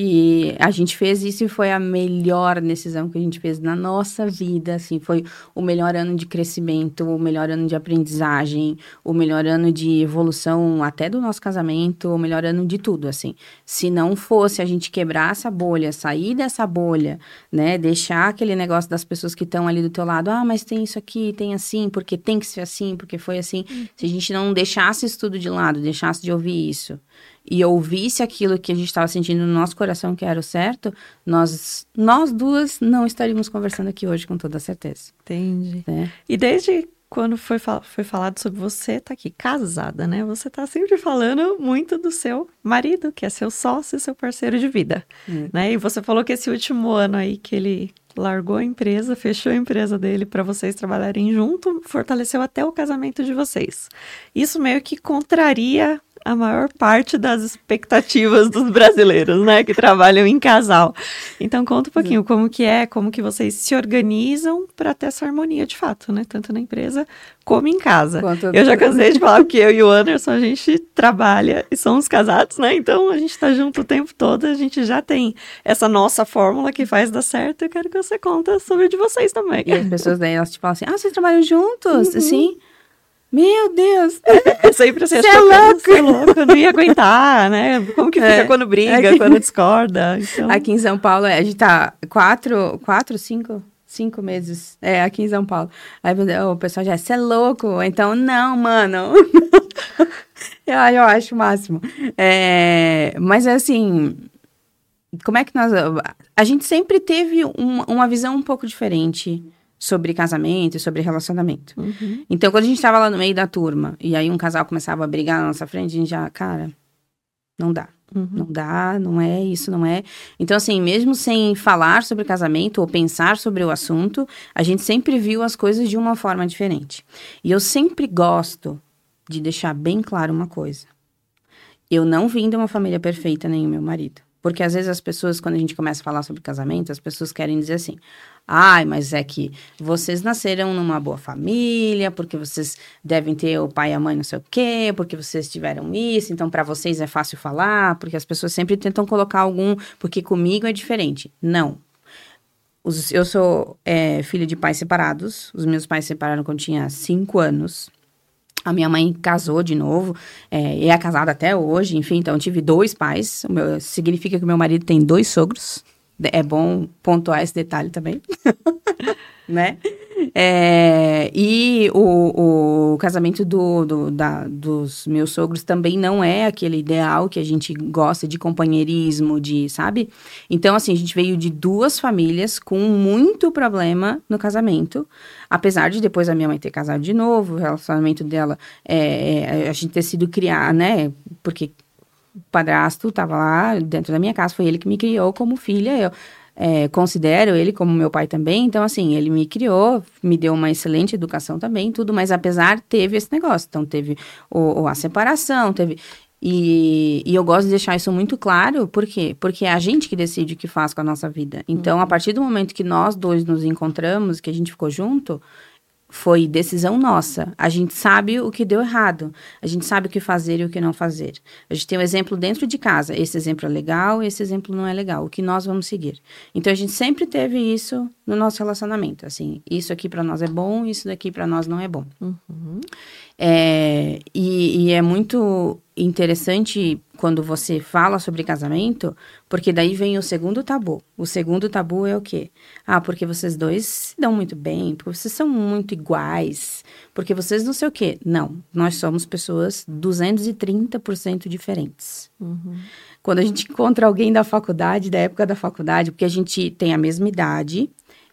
E a gente fez isso e foi a melhor decisão que a gente fez na nossa vida, assim, foi o melhor ano de crescimento, o melhor ano de aprendizagem, o melhor ano de evolução até do nosso casamento, o melhor ano de tudo, assim. Se não fosse a gente quebrar essa bolha, sair dessa bolha, né, deixar aquele negócio das pessoas que estão ali do teu lado, ah, mas tem isso aqui, tem assim, porque tem que ser assim, porque foi assim. Uhum. Se a gente não deixasse isso tudo de lado, deixasse de ouvir isso, e ouvisse aquilo que a gente estava sentindo no nosso coração que era o certo, nós, nós duas não estaríamos conversando aqui hoje com toda certeza. Entendi. É. E desde quando foi, fal foi falado sobre você tá aqui casada, né? Você tá sempre falando muito do seu marido, que é seu sócio, seu parceiro de vida, hum. né? E você falou que esse último ano aí que ele largou a empresa, fechou a empresa dele para vocês trabalharem junto, fortaleceu até o casamento de vocês. Isso meio que contraria a maior parte das expectativas dos brasileiros, né, que trabalham em casal. Então conta um pouquinho como que é, como que vocês se organizam para ter essa harmonia de fato, né, tanto na empresa como em casa. Quanto eu já cansei de falar que eu e o Anderson a gente trabalha e somos casados, né? Então a gente está junto o tempo todo, a gente já tem essa nossa fórmula que faz dar certo. Eu quero que você conta sobre de vocês também. E as pessoas daí elas te falam assim: "Ah, vocês trabalham juntos?" Uhum. Sim. Meu Deus! É sempre assim, Você é louco! Você é louco, eu não ia aguentar, né? Como que fica é, quando briga, aqui, quando discorda? Então... Aqui em São Paulo, a gente tá quatro, quatro, cinco, cinco meses, é, aqui em São Paulo. Aí o pessoal já, você é louco? Então, não, mano. eu, eu acho o máximo. É, mas, assim, como é que nós... A gente sempre teve uma, uma visão um pouco diferente sobre casamento e sobre relacionamento. Uhum. Então, quando a gente estava lá no meio da turma e aí um casal começava a brigar na nossa frente, a gente já, cara, não dá. Uhum. Não dá, não é isso, não é. Então, assim, mesmo sem falar sobre casamento ou pensar sobre o assunto, a gente sempre viu as coisas de uma forma diferente. E eu sempre gosto de deixar bem claro uma coisa. Eu não vim de uma família perfeita, nem o meu marido. Porque às vezes as pessoas, quando a gente começa a falar sobre casamento, as pessoas querem dizer assim: ai, mas é que vocês nasceram numa boa família, porque vocês devem ter o pai e a mãe não sei o quê, porque vocês tiveram isso, então para vocês é fácil falar, porque as pessoas sempre tentam colocar algum, porque comigo é diferente. Não. Os, eu sou é, filha de pais separados, os meus pais se separaram quando tinha cinco anos. A minha mãe casou de novo, é, e é casada até hoje, enfim, então tive dois pais. Meu, significa que meu marido tem dois sogros. É bom pontuar esse detalhe também. né? É, e o, o casamento do, do, da, dos meus sogros também não é aquele ideal que a gente gosta de companheirismo, de, sabe? Então, assim, a gente veio de duas famílias com muito problema no casamento. Apesar de depois a minha mãe ter casado de novo, o relacionamento dela, é, é a gente ter sido criar, né? Porque padrasto estava lá dentro da minha casa, foi ele que me criou como filha. Eu é, considero ele como meu pai também. Então, assim, ele me criou, me deu uma excelente educação também, tudo, mas apesar, teve esse negócio. Então, teve o, o a separação, teve. E, e, eu gosto de deixar isso muito claro, por quê? Porque é a gente que decide o que faz com a nossa vida. Então, uhum. a partir do momento que nós dois nos encontramos, que a gente ficou junto, foi decisão nossa. A gente sabe o que deu errado. A gente sabe o que fazer e o que não fazer. A gente tem um exemplo dentro de casa. Esse exemplo é legal, esse exemplo não é legal. O que nós vamos seguir. Então a gente sempre teve isso no nosso relacionamento. Assim, isso aqui para nós é bom, isso daqui para nós não é bom. Uhum. É, e, e é muito interessante quando você fala sobre casamento, porque daí vem o segundo tabu. O segundo tabu é o quê? Ah, porque vocês dois se dão muito bem, porque vocês são muito iguais, porque vocês não sei o quê. Não, nós somos pessoas 230% diferentes. Uhum. Quando a gente encontra alguém da faculdade, da época da faculdade, porque a gente tem a mesma idade,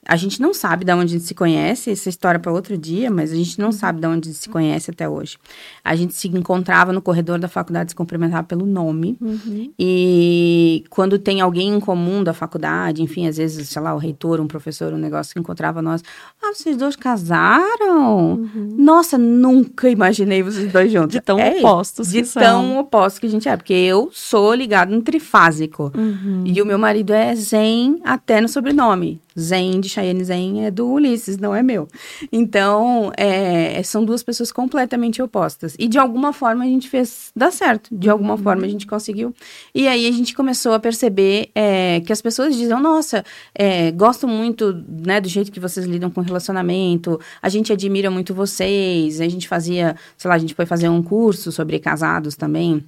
a gente não sabe de onde a gente se conhece, essa história para outro dia, mas a gente não sabe de onde a gente se conhece até hoje. A gente se encontrava no corredor da faculdade, se cumprimentava pelo nome. Uhum. E quando tem alguém em comum da faculdade, enfim, às vezes, sei lá, o reitor, um professor, um negócio que encontrava nós. Ah, vocês dois casaram? Uhum. Nossa, nunca imaginei vocês dois juntos. De tão é, opostos. De tão opostos que a gente é. Porque eu sou ligado no trifásico. Uhum. E o meu marido é zen até no sobrenome. Zen de Cheyenne Zen é do Ulisses, não é meu. Então, é, são duas pessoas completamente opostas. E de alguma forma a gente fez dar certo. De alguma uhum. forma a gente conseguiu. E aí a gente começou a perceber é, que as pessoas dizem: nossa, é, gosto muito né, do jeito que vocês lidam com relacionamento, a gente admira muito vocês. A gente fazia, sei lá, a gente foi fazer um curso sobre casados também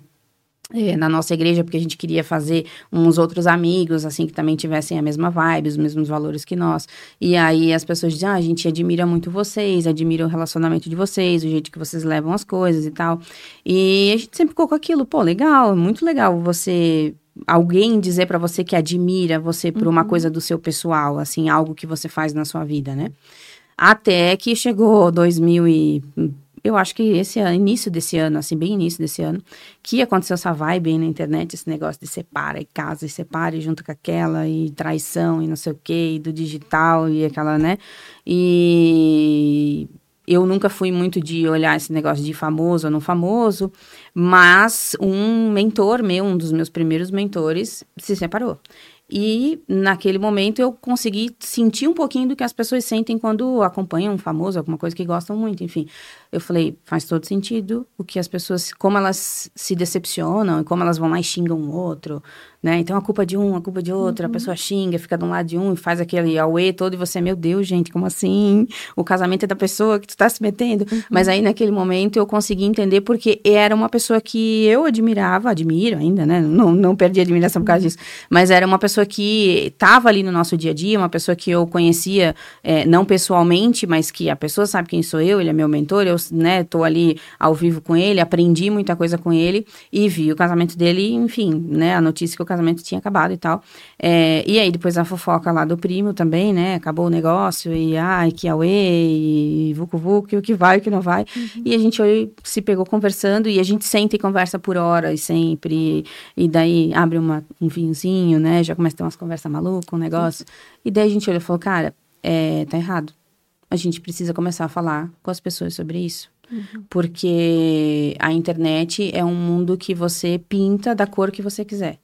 na nossa igreja, porque a gente queria fazer uns outros amigos, assim, que também tivessem a mesma vibe, os mesmos valores que nós. E aí as pessoas dizem, ah, a gente admira muito vocês, admira o relacionamento de vocês, o jeito que vocês levam as coisas e tal. E a gente sempre ficou com aquilo, pô, legal, muito legal você alguém dizer para você que admira você por uhum. uma coisa do seu pessoal, assim, algo que você faz na sua vida, né? Até que chegou 2000 e eu acho que esse ano, início desse ano, assim, bem início desse ano, que aconteceu essa vibe aí na internet, esse negócio de separa e casa e separa e junto com aquela, e traição e não sei o quê, e do digital e aquela, né? E eu nunca fui muito de olhar esse negócio de famoso ou não famoso, mas um mentor meu, um dos meus primeiros mentores, se separou. E naquele momento eu consegui sentir um pouquinho do que as pessoas sentem quando acompanham um famoso, alguma coisa que gostam muito, enfim. Eu falei, faz todo sentido o que as pessoas, como elas se decepcionam, como elas vão lá e xingam o outro, né? Então a culpa de um, a culpa de outro, uhum. a pessoa xinga, fica de um lado de um e faz aquele auê todo e você, meu Deus, gente, como assim? O casamento é da pessoa que tu tá se metendo. Uhum. Mas aí naquele momento eu consegui entender porque era uma pessoa que eu admirava, admiro ainda, né? Não, não perdi a admiração por causa disso, mas era uma pessoa que estava ali no nosso dia a dia, uma pessoa que eu conhecia, é, não pessoalmente, mas que a pessoa sabe quem sou eu, ele é meu mentor, eu né, tô ali ao vivo com ele, aprendi muita coisa com ele e vi o casamento dele, enfim, né, a notícia que o casamento tinha acabado e tal. É, e aí depois a fofoca lá do primo também, né, acabou o negócio e ai, que auê, e vucu vucu, e o que vai, o que não vai. Uhum. E a gente se pegou conversando e a gente senta e conversa por horas sempre, e, e daí abre uma, um vinhozinho, né, já começa a ter umas conversas malucas, um negócio. Uhum. E daí a gente olhou e falou, cara, é, tá errado a gente precisa começar a falar com as pessoas sobre isso. Uhum. Porque a internet é um mundo que você pinta da cor que você quiser.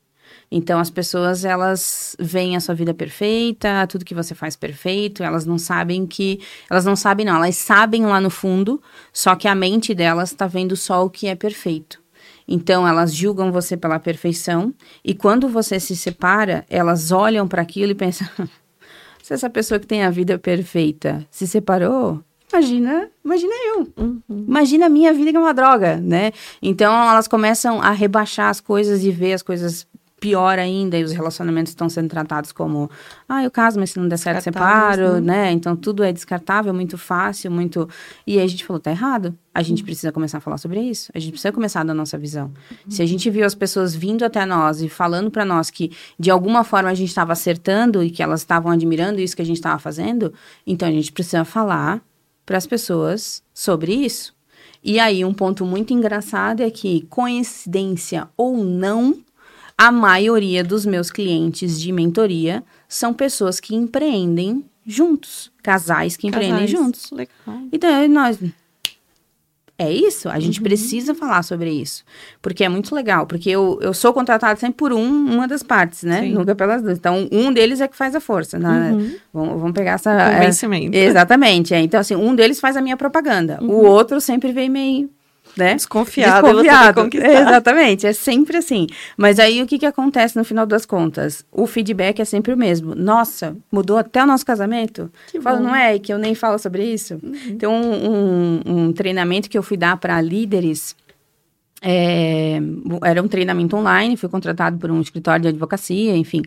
Então as pessoas elas veem a sua vida perfeita, tudo que você faz perfeito, elas não sabem que elas não sabem não, elas sabem lá no fundo, só que a mente delas está vendo só o que é perfeito. Então elas julgam você pela perfeição e quando você se separa, elas olham para aquilo e pensam Se essa pessoa que tem a vida perfeita se separou, imagina, imagina eu. Uhum. Imagina a minha vida que é uma droga, né? Então elas começam a rebaixar as coisas e ver as coisas pior ainda, e os relacionamentos estão sendo tratados como, ah, eu caso, mas se não der certo, separo, né? né? Então tudo é descartável, muito fácil, muito. E aí a gente falou, tá errado. A gente uhum. precisa começar a falar sobre isso. A gente precisa começar da nossa visão. Uhum. Se a gente viu as pessoas vindo até nós e falando para nós que de alguma forma a gente estava acertando e que elas estavam admirando isso que a gente estava fazendo, então a gente precisa falar para as pessoas sobre isso. E aí, um ponto muito engraçado é que, coincidência ou não, a maioria dos meus clientes de mentoria são pessoas que empreendem juntos, casais que casais. empreendem juntos. Legal. Então, nós é isso, a gente uhum. precisa falar sobre isso. Porque é muito legal, porque eu, eu sou contratada sempre por um, uma das partes, né? Sim. Nunca pelas duas. Então, um deles é que faz a força. Né? Uhum. Vamos, vamos pegar essa. Convencimento. É, exatamente. É. Então, assim, um deles faz a minha propaganda. Uhum. O outro sempre vem meio né? Desconfiado. Desconfiado. Exatamente, é sempre assim. Mas aí o que, que acontece no final das contas? O feedback é sempre o mesmo. Nossa, mudou até o nosso casamento? Que Falo, não é? Que eu nem falo sobre isso. Uhum. Tem um, um, um treinamento que eu fui dar para líderes é, era um treinamento online, fui contratado por um escritório de advocacia, enfim.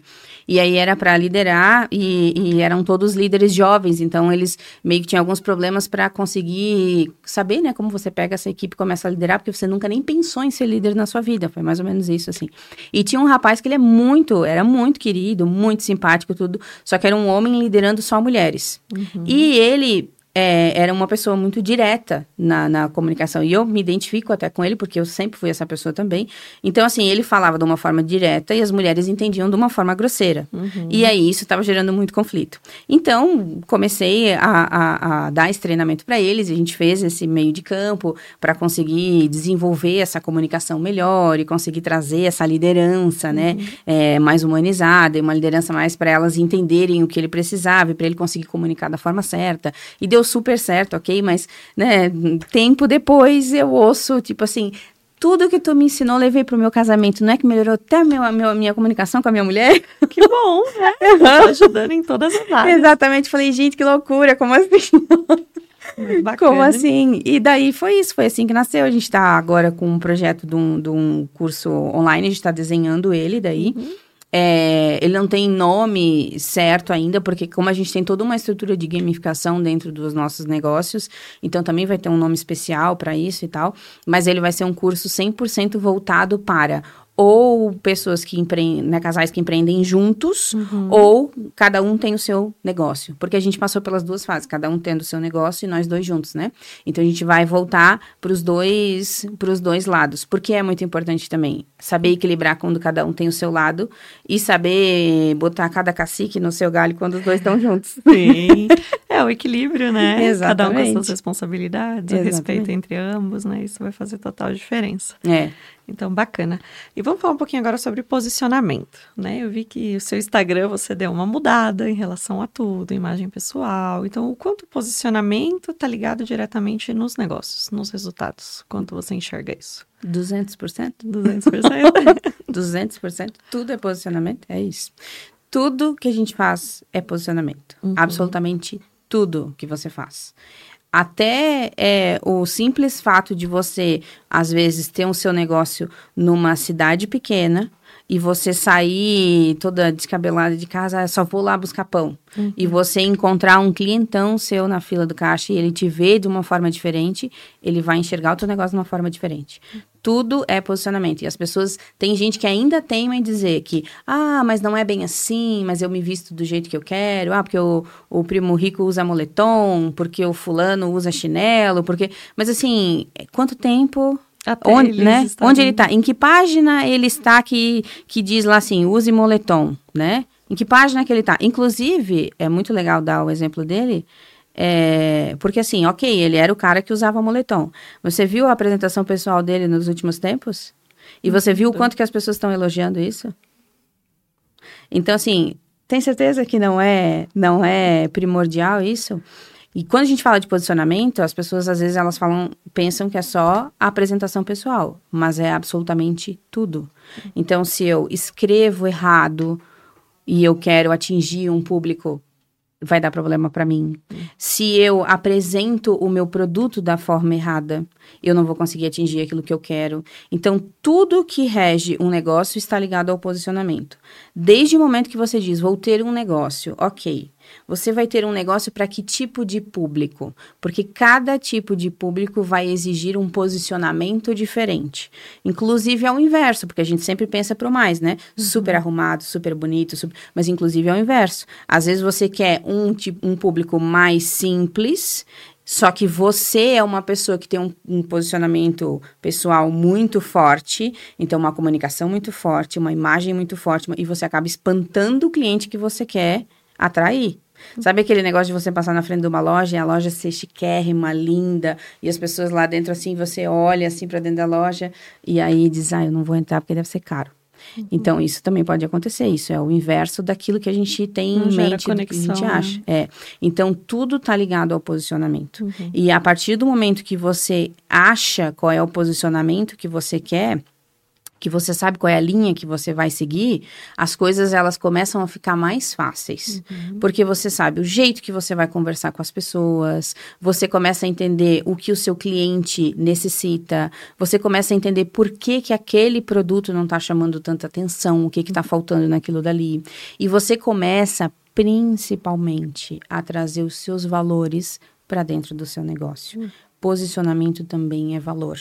E aí era para liderar e, e, eram todos líderes jovens, então eles meio que tinham alguns problemas para conseguir saber, né, como você pega essa equipe e começa a liderar, porque você nunca nem pensou em ser líder na sua vida, foi mais ou menos isso, assim. E tinha um rapaz que ele é muito, era muito querido, muito simpático, tudo, só que era um homem liderando só mulheres. Uhum. E ele é, era uma pessoa muito direta na, na, comunicação. E eu me identifico até com ele, porque eu sempre fui essa pessoa também. Então, assim, ele falava de uma forma direta e as mulheres entendiam de uma forma grosseira. Uhum. E aí isso estava gerando muito conflito. Então, comecei a, a, a dar esse treinamento para eles. A gente fez esse meio de campo para conseguir desenvolver essa comunicação melhor e conseguir trazer essa liderança, né, uhum. É, mais humanizada e uma liderança mais para elas entenderem o que ele precisava e para ele conseguir comunicar da forma certa. E deu super certo, ok? Mas, né, tempo depois eu ouço, tipo assim, tudo que tu me ensinou, levei pro meu casamento. Não é que melhorou até a minha, comunicação com a minha mulher? Que bom, né? Uhum. Tá ajudando em todas as áreas. Exatamente. Falei, gente, que loucura, como assim? Como assim? E daí foi isso, foi assim que nasceu. A gente está agora com um projeto de um, de um curso online, a gente está desenhando ele daí. Uhum. É, ele não tem nome certo ainda, porque como a gente tem toda uma estrutura de gamificação dentro dos nossos negócios, então também vai ter um nome especial para isso e tal, mas ele vai ser um curso 100% voltado para ou pessoas que empreendem, né, casais que empreendem juntos, uhum. ou cada um tem o seu negócio. Porque a gente passou pelas duas fases, cada um tendo o seu negócio e nós dois juntos, né? Então a gente vai voltar para os dois, pros dois lados. Porque é muito importante também saber equilibrar quando cada um tem o seu lado e saber botar cada cacique no seu galho quando os dois estão juntos. Sim. É o equilíbrio, né? Exatamente. Cada um com as suas responsabilidades, Exatamente. o respeito entre ambos, né? Isso vai fazer total diferença. É. Então, bacana. E vamos falar um pouquinho agora sobre posicionamento, né? Eu vi que o seu Instagram você deu uma mudada em relação a tudo, imagem pessoal. Então, o quanto o posicionamento está ligado diretamente nos negócios, nos resultados? Quanto você enxerga isso? 200%? 200%. 200%. Tudo é posicionamento, é isso. Tudo que a gente faz é posicionamento. Uhum. Absolutamente tudo que você faz até é, o simples fato de você, às vezes, ter o um seu negócio numa cidade pequena e você sair toda descabelada de casa, ah, só vou lá buscar pão. Uhum. E você encontrar um clientão seu na fila do caixa e ele te vê de uma forma diferente, ele vai enxergar o teu negócio de uma forma diferente. Tudo é posicionamento. E as pessoas, tem gente que ainda teima em dizer que, ah, mas não é bem assim, mas eu me visto do jeito que eu quero, ah, porque o, o primo rico usa moletom, porque o fulano usa chinelo, porque. Mas assim, quanto tempo até onde, né? Onde ele está? Em que página ele está que, que diz lá assim, use moletom, né? Em que página que ele está? Inclusive, é muito legal dar o exemplo dele, é, porque assim, ok, ele era o cara que usava moletom. Você viu a apresentação pessoal dele nos últimos tempos? E você viu o quanto que as pessoas estão elogiando isso? Então, assim, tem certeza que não é, não é primordial isso? E quando a gente fala de posicionamento, as pessoas às vezes elas falam, pensam que é só a apresentação pessoal, mas é absolutamente tudo. Então, se eu escrevo errado e eu quero atingir um público vai dar problema para mim. Se eu apresento o meu produto da forma errada, eu não vou conseguir atingir aquilo que eu quero. Então, tudo que rege um negócio está ligado ao posicionamento. Desde o momento que você diz, vou ter um negócio, ok. Você vai ter um negócio para que tipo de público? Porque cada tipo de público vai exigir um posicionamento diferente. Inclusive ao inverso, porque a gente sempre pensa para o mais, né? Uhum. Super arrumado, super bonito, super... mas inclusive ao inverso. Às vezes você quer um, tipo, um público mais simples só que você é uma pessoa que tem um, um, posicionamento pessoal muito forte, então uma comunicação muito forte, uma imagem muito forte, e você acaba espantando o cliente que você quer atrair. Sabe aquele negócio de você passar na frente de uma loja e a loja ser chiquérrima, linda, e as pessoas lá dentro assim, você olha assim para dentro da loja e aí diz: "Ah, eu não vou entrar porque deve ser caro". Uhum. Então, isso também pode acontecer. Isso é o inverso daquilo que a gente tem não em mente, do que a gente acha. Né? É. Então, tudo está ligado ao posicionamento. Uhum. E a partir do momento que você acha qual é o posicionamento que você quer, que você sabe qual é a linha que você vai seguir, as coisas elas começam a ficar mais fáceis. Uhum. Porque você sabe o jeito que você vai conversar com as pessoas, você começa a entender o que o seu cliente necessita, você começa a entender por que, que aquele produto não está chamando tanta atenção, o que está faltando naquilo dali. E você começa principalmente a trazer os seus valores para dentro do seu negócio. Uhum. Posicionamento também é valor.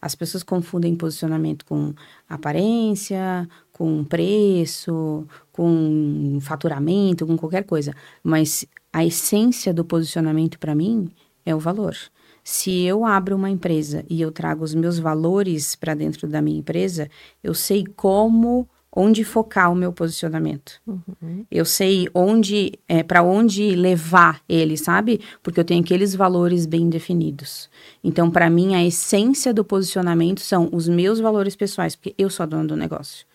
As pessoas confundem posicionamento com aparência, com preço, com faturamento, com qualquer coisa. Mas a essência do posicionamento para mim é o valor. Se eu abro uma empresa e eu trago os meus valores para dentro da minha empresa, eu sei como onde focar o meu posicionamento. Uhum. Eu sei onde, é, para onde levar ele, sabe? Porque eu tenho aqueles valores bem definidos. Então, para mim, a essência do posicionamento são os meus valores pessoais, porque eu sou a dona do negócio.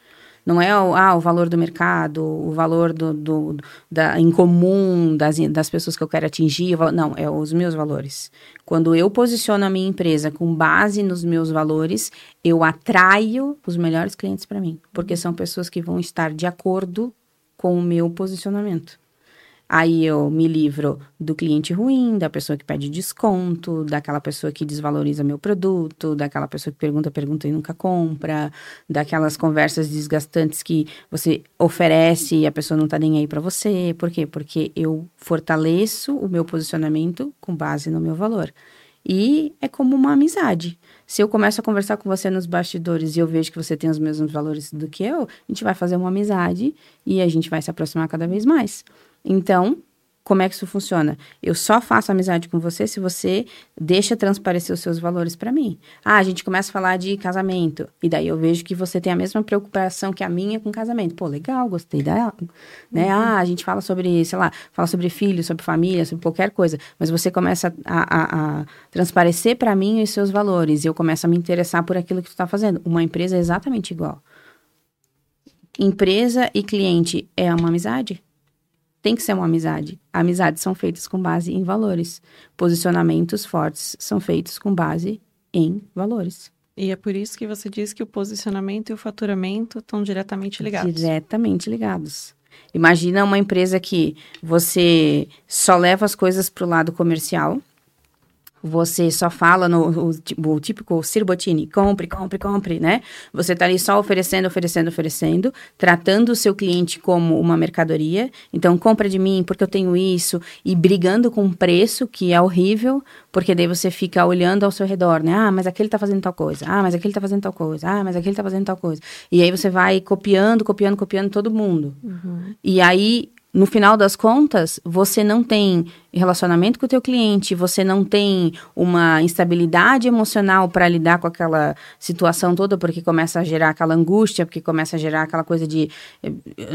Não é o, ah, o valor do mercado, o valor do, do, da, em comum das, das pessoas que eu quero atingir. Não, é os meus valores. Quando eu posiciono a minha empresa com base nos meus valores, eu atraio os melhores clientes para mim. Porque são pessoas que vão estar de acordo com o meu posicionamento. Aí eu me livro do cliente ruim, da pessoa que pede desconto, daquela pessoa que desvaloriza meu produto, daquela pessoa que pergunta, pergunta e nunca compra, daquelas conversas desgastantes que você oferece e a pessoa não tá nem aí para você. Por quê? Porque eu fortaleço o meu posicionamento com base no meu valor. E é como uma amizade. Se eu começo a conversar com você nos bastidores e eu vejo que você tem os mesmos valores do que eu, a gente vai fazer uma amizade e a gente vai se aproximar cada vez mais. Então, como é que isso funciona? Eu só faço amizade com você se você deixa transparecer os seus valores para mim. Ah, a gente começa a falar de casamento. E daí eu vejo que você tem a mesma preocupação que a minha com casamento. Pô, legal, gostei dela. Né? Uhum. Ah, a gente fala sobre, sei lá, fala sobre filhos, sobre família, sobre qualquer coisa. Mas você começa a, a, a transparecer para mim os seus valores. E eu começo a me interessar por aquilo que tu está fazendo. Uma empresa é exatamente igual. Empresa e cliente é uma amizade? Tem que ser uma amizade. Amizades são feitas com base em valores. Posicionamentos fortes são feitos com base em valores. E é por isso que você diz que o posicionamento e o faturamento estão diretamente ligados. Diretamente ligados. Imagina uma empresa que você só leva as coisas para o lado comercial, você só fala no o, o típico Sirbotini, compre, compre, compre, né? Você tá ali só oferecendo, oferecendo, oferecendo, tratando o seu cliente como uma mercadoria. Então, compra de mim porque eu tenho isso e brigando com o preço, que é horrível, porque daí você fica olhando ao seu redor, né? Ah, mas aquele tá fazendo tal coisa. Ah, mas aquele tá fazendo tal coisa. Ah, mas aquele tá fazendo tal coisa. E aí você vai copiando, copiando, copiando todo mundo. Uhum. E aí no final das contas, você não tem relacionamento com o teu cliente, você não tem uma instabilidade emocional para lidar com aquela situação toda, porque começa a gerar aquela angústia, porque começa a gerar aquela coisa de,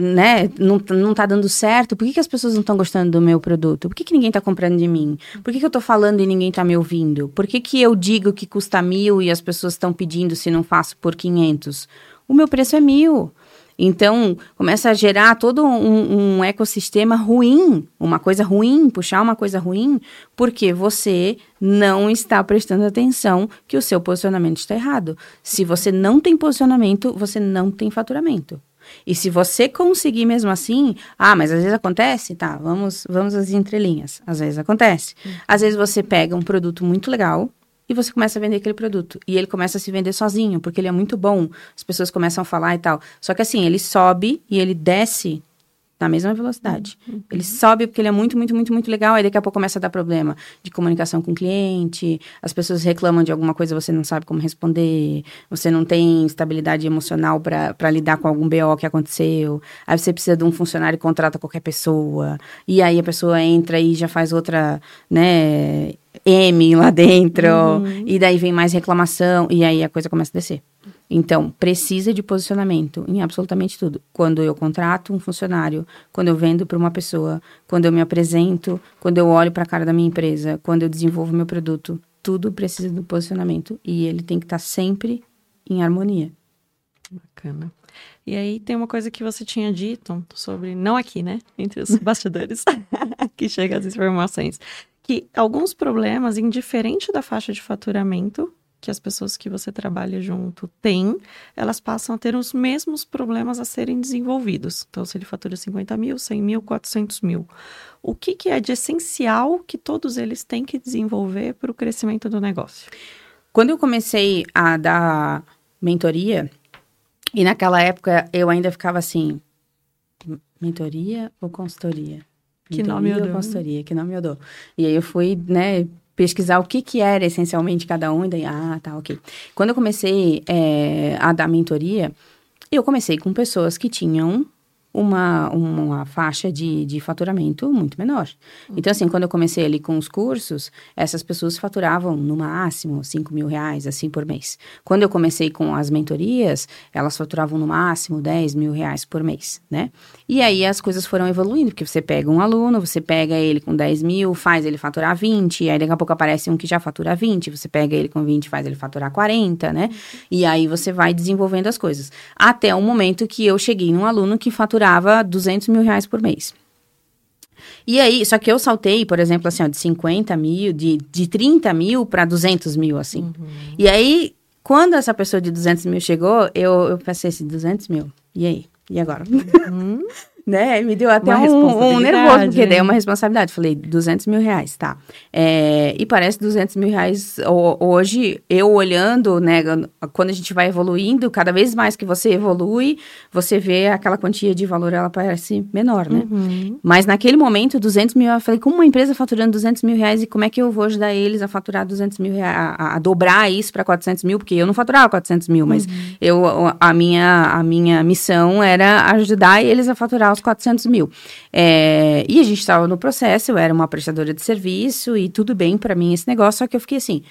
né, não, não tá dando certo, por que, que as pessoas não estão gostando do meu produto? Por que, que ninguém está comprando de mim? Por que, que eu estou falando e ninguém está me ouvindo? Por que, que eu digo que custa mil e as pessoas estão pedindo se não faço por 500? O meu preço é mil. Então, começa a gerar todo um, um, ecossistema ruim, uma coisa ruim, puxar uma coisa ruim, porque você não está prestando atenção que o seu posicionamento está errado. Se você não tem posicionamento, você não tem faturamento. E se você conseguir mesmo assim, ah, mas às vezes acontece, tá, vamos, vamos às entrelinhas. Às vezes acontece. Às vezes você pega um produto muito legal, e você começa a vender aquele produto. E ele começa a se vender sozinho, porque ele é muito bom. As pessoas começam a falar e tal. Só que assim, ele sobe e ele desce na mesma velocidade. Uhum. Ele sobe porque ele é muito, muito, muito, muito legal, aí daqui a pouco começa a dar problema de comunicação com o cliente, as pessoas reclamam de alguma coisa, você não sabe como responder, você não tem estabilidade emocional para lidar com algum BO que aconteceu, aí você precisa de um funcionário e contrata qualquer pessoa, e aí a pessoa entra e já faz outra, né, M lá dentro, uhum. e daí vem mais reclamação, e aí a coisa começa a descer. Então, precisa de posicionamento em absolutamente tudo. Quando eu contrato um funcionário, quando eu vendo para uma pessoa, quando eu me apresento, quando eu olho para a cara da minha empresa, quando eu desenvolvo meu produto, tudo precisa do posicionamento e ele tem que estar tá sempre em harmonia. Bacana. E aí tem uma coisa que você tinha dito sobre, não aqui, né? Entre os bastidores, que chega as informações que alguns problemas, indiferente da faixa de faturamento que as pessoas que você trabalha junto têm, elas passam a ter os mesmos problemas a serem desenvolvidos. Então, se ele fatura 50 mil, 100 mil, 400 mil. O que, que é de essencial que todos eles têm que desenvolver para o crescimento do negócio? Quando eu comecei a dar mentoria, e naquela época eu ainda ficava assim, mentoria ou consultoria? Que nome eu dou? Consultoria, que nome eu dou. E aí eu fui, né, pesquisar o que que era essencialmente cada um, e daí, ah, tá, ok. Quando eu comecei é, a dar mentoria, eu comecei com pessoas que tinham uma, uma faixa de, de faturamento muito menor. Uhum. Então, assim, quando eu comecei ali com os cursos, essas pessoas faturavam no máximo 5 mil reais, assim, por mês. Quando eu comecei com as mentorias, elas faturavam no máximo 10 mil reais por mês, né? E aí as coisas foram evoluindo, porque você pega um aluno, você pega ele com 10 mil, faz ele faturar 20, aí daqui a pouco aparece um que já fatura 20, você pega ele com 20, faz ele faturar 40, né? E aí você vai desenvolvendo as coisas. Até o momento que eu cheguei num aluno que faturava faturava 200 mil reais por mês. E aí, só que eu saltei, por exemplo, assim, ó, de 50 mil, de, de 30 mil para 200 mil, assim. Uhum. E aí, quando essa pessoa de 200 mil chegou, eu, eu pensei assim, 200 mil, e aí? E agora? Uhum. né? Me deu até um, um nervoso, porque né? daí é uma responsabilidade. Falei, 200 mil reais, tá. É, e parece 200 mil reais ho- hoje, eu olhando, né? Quando a gente vai evoluindo, cada vez mais que você evolui, você vê aquela quantia de valor, ela parece menor, né? Uhum. Mas naquele momento, 200 mil, eu falei, como uma empresa faturando 200 mil reais e como é que eu vou ajudar eles a faturar 200 mil reais, a, a dobrar isso para 400 mil? Porque eu não faturava 400 mil, mas eu, a, minha, a minha missão era ajudar eles a faturar os 400 mil. É, e a gente estava no processo, eu era uma prestadora de serviço e tudo bem para mim esse negócio, só que eu fiquei assim,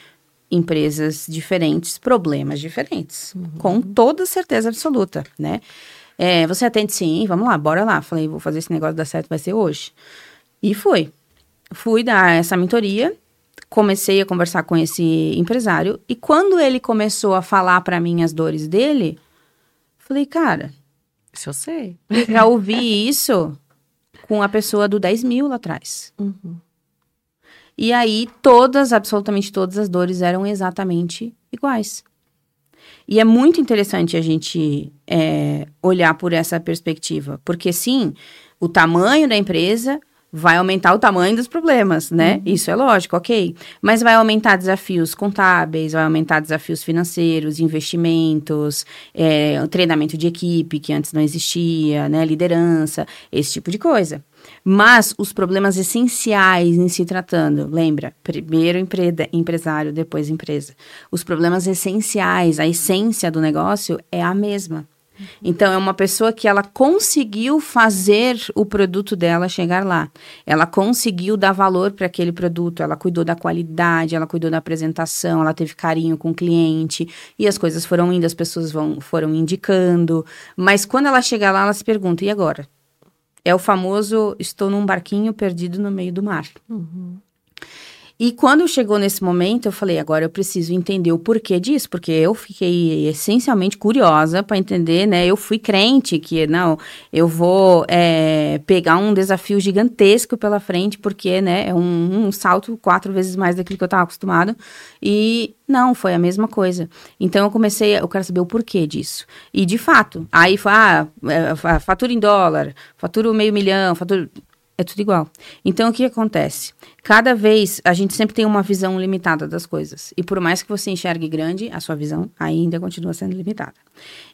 empresas diferentes, problemas diferentes, com toda certeza absoluta, né? É, você atende sim, vamos lá, bora lá. Falei, vou fazer esse negócio dar certo, vai ser hoje. E fui. Fui dar essa mentoria, comecei a conversar com esse empresário, e quando ele começou a falar para mim as dores dele, falei, cara, Isso eu sei. eu já ouvi isso com a pessoa do 10 mil lá atrás. Uhum. E aí, todas, absolutamente todas as dores eram exatamente iguais. E é muito interessante a gente é, olhar por essa perspectiva, porque sim, o tamanho da empresa vai aumentar o tamanho dos problemas, né? Isso é lógico, ok. Mas vai aumentar desafios contábeis, vai aumentar desafios financeiros, investimentos, é, treinamento de equipe que antes não existia, né? Liderança, esse tipo de coisa. Mas os problemas essenciais em se tratando, lembra? Primeiro empresa, empresário, depois empresa. Os problemas essenciais, a essência do negócio é a mesma. Então, é uma pessoa que ela conseguiu fazer o produto dela chegar lá. Ela conseguiu dar valor para aquele produto, ela cuidou da qualidade, ela cuidou da apresentação, ela teve carinho com o cliente, e as coisas foram indo, as pessoas vão, foram indicando. Mas quando ela chega lá, ela se pergunta: e agora? É o famoso estou num barquinho perdido no meio do mar. E quando chegou nesse momento, eu falei, agora eu preciso entender o porquê disso, porque eu fiquei essencialmente curiosa para entender, né? Eu fui crente que, não, eu vou é, pegar um desafio gigantesco pela frente, porque, né, é um, um salto quatro vezes mais daquilo que eu estava acostumado. E não, foi a mesma coisa. Então eu comecei, eu quero saber o porquê disso. E de fato, aí foi, ah, é, fa- fatura em dólar, fatura meio milhão, fatura. É tudo igual. Então, o que acontece? Cada vez, a gente sempre tem uma visão limitada das coisas. E por mais que você enxergue grande, a sua visão ainda continua sendo limitada.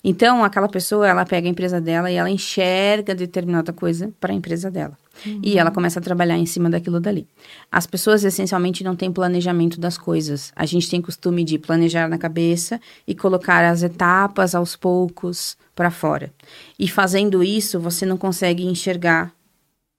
Então, aquela pessoa, ela pega a empresa dela e ela enxerga determinada coisa para a empresa dela. E ela começa a trabalhar em cima daquilo dali. As pessoas, essencialmente, não têm planejamento das coisas. A gente tem costume de planejar na cabeça e colocar as etapas aos poucos para fora. E fazendo isso, você não consegue enxergar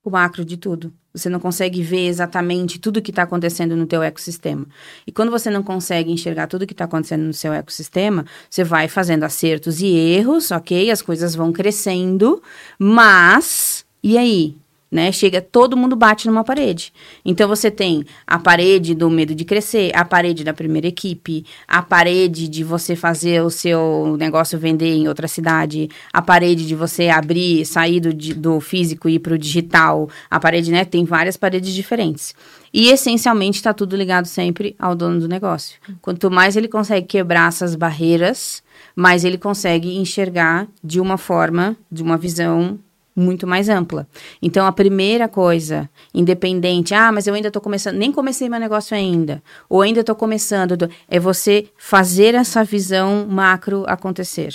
o macro de tudo. Você não consegue ver exatamente tudo que está acontecendo no teu ecossistema. E quando você não consegue enxergar tudo que está acontecendo no seu ecossistema, você vai fazendo acertos e erros, ok? As coisas vão crescendo, mas e aí? Né? Chega, todo mundo bate numa parede. Então você tem a parede do medo de crescer, a parede da primeira equipe, a parede de você fazer o seu negócio vender em outra cidade, a parede de você abrir, sair do, do físico e ir para o digital, a parede, né? Tem várias paredes diferentes. E essencialmente está tudo ligado sempre ao dono do negócio. Quanto mais ele consegue quebrar essas barreiras, mais ele consegue enxergar de uma forma, de uma visão muito mais ampla. Então, a primeira coisa, independente, ah, mas eu ainda estou começando, nem comecei meu negócio ainda, ou ainda estou começando, é você fazer essa visão macro acontecer.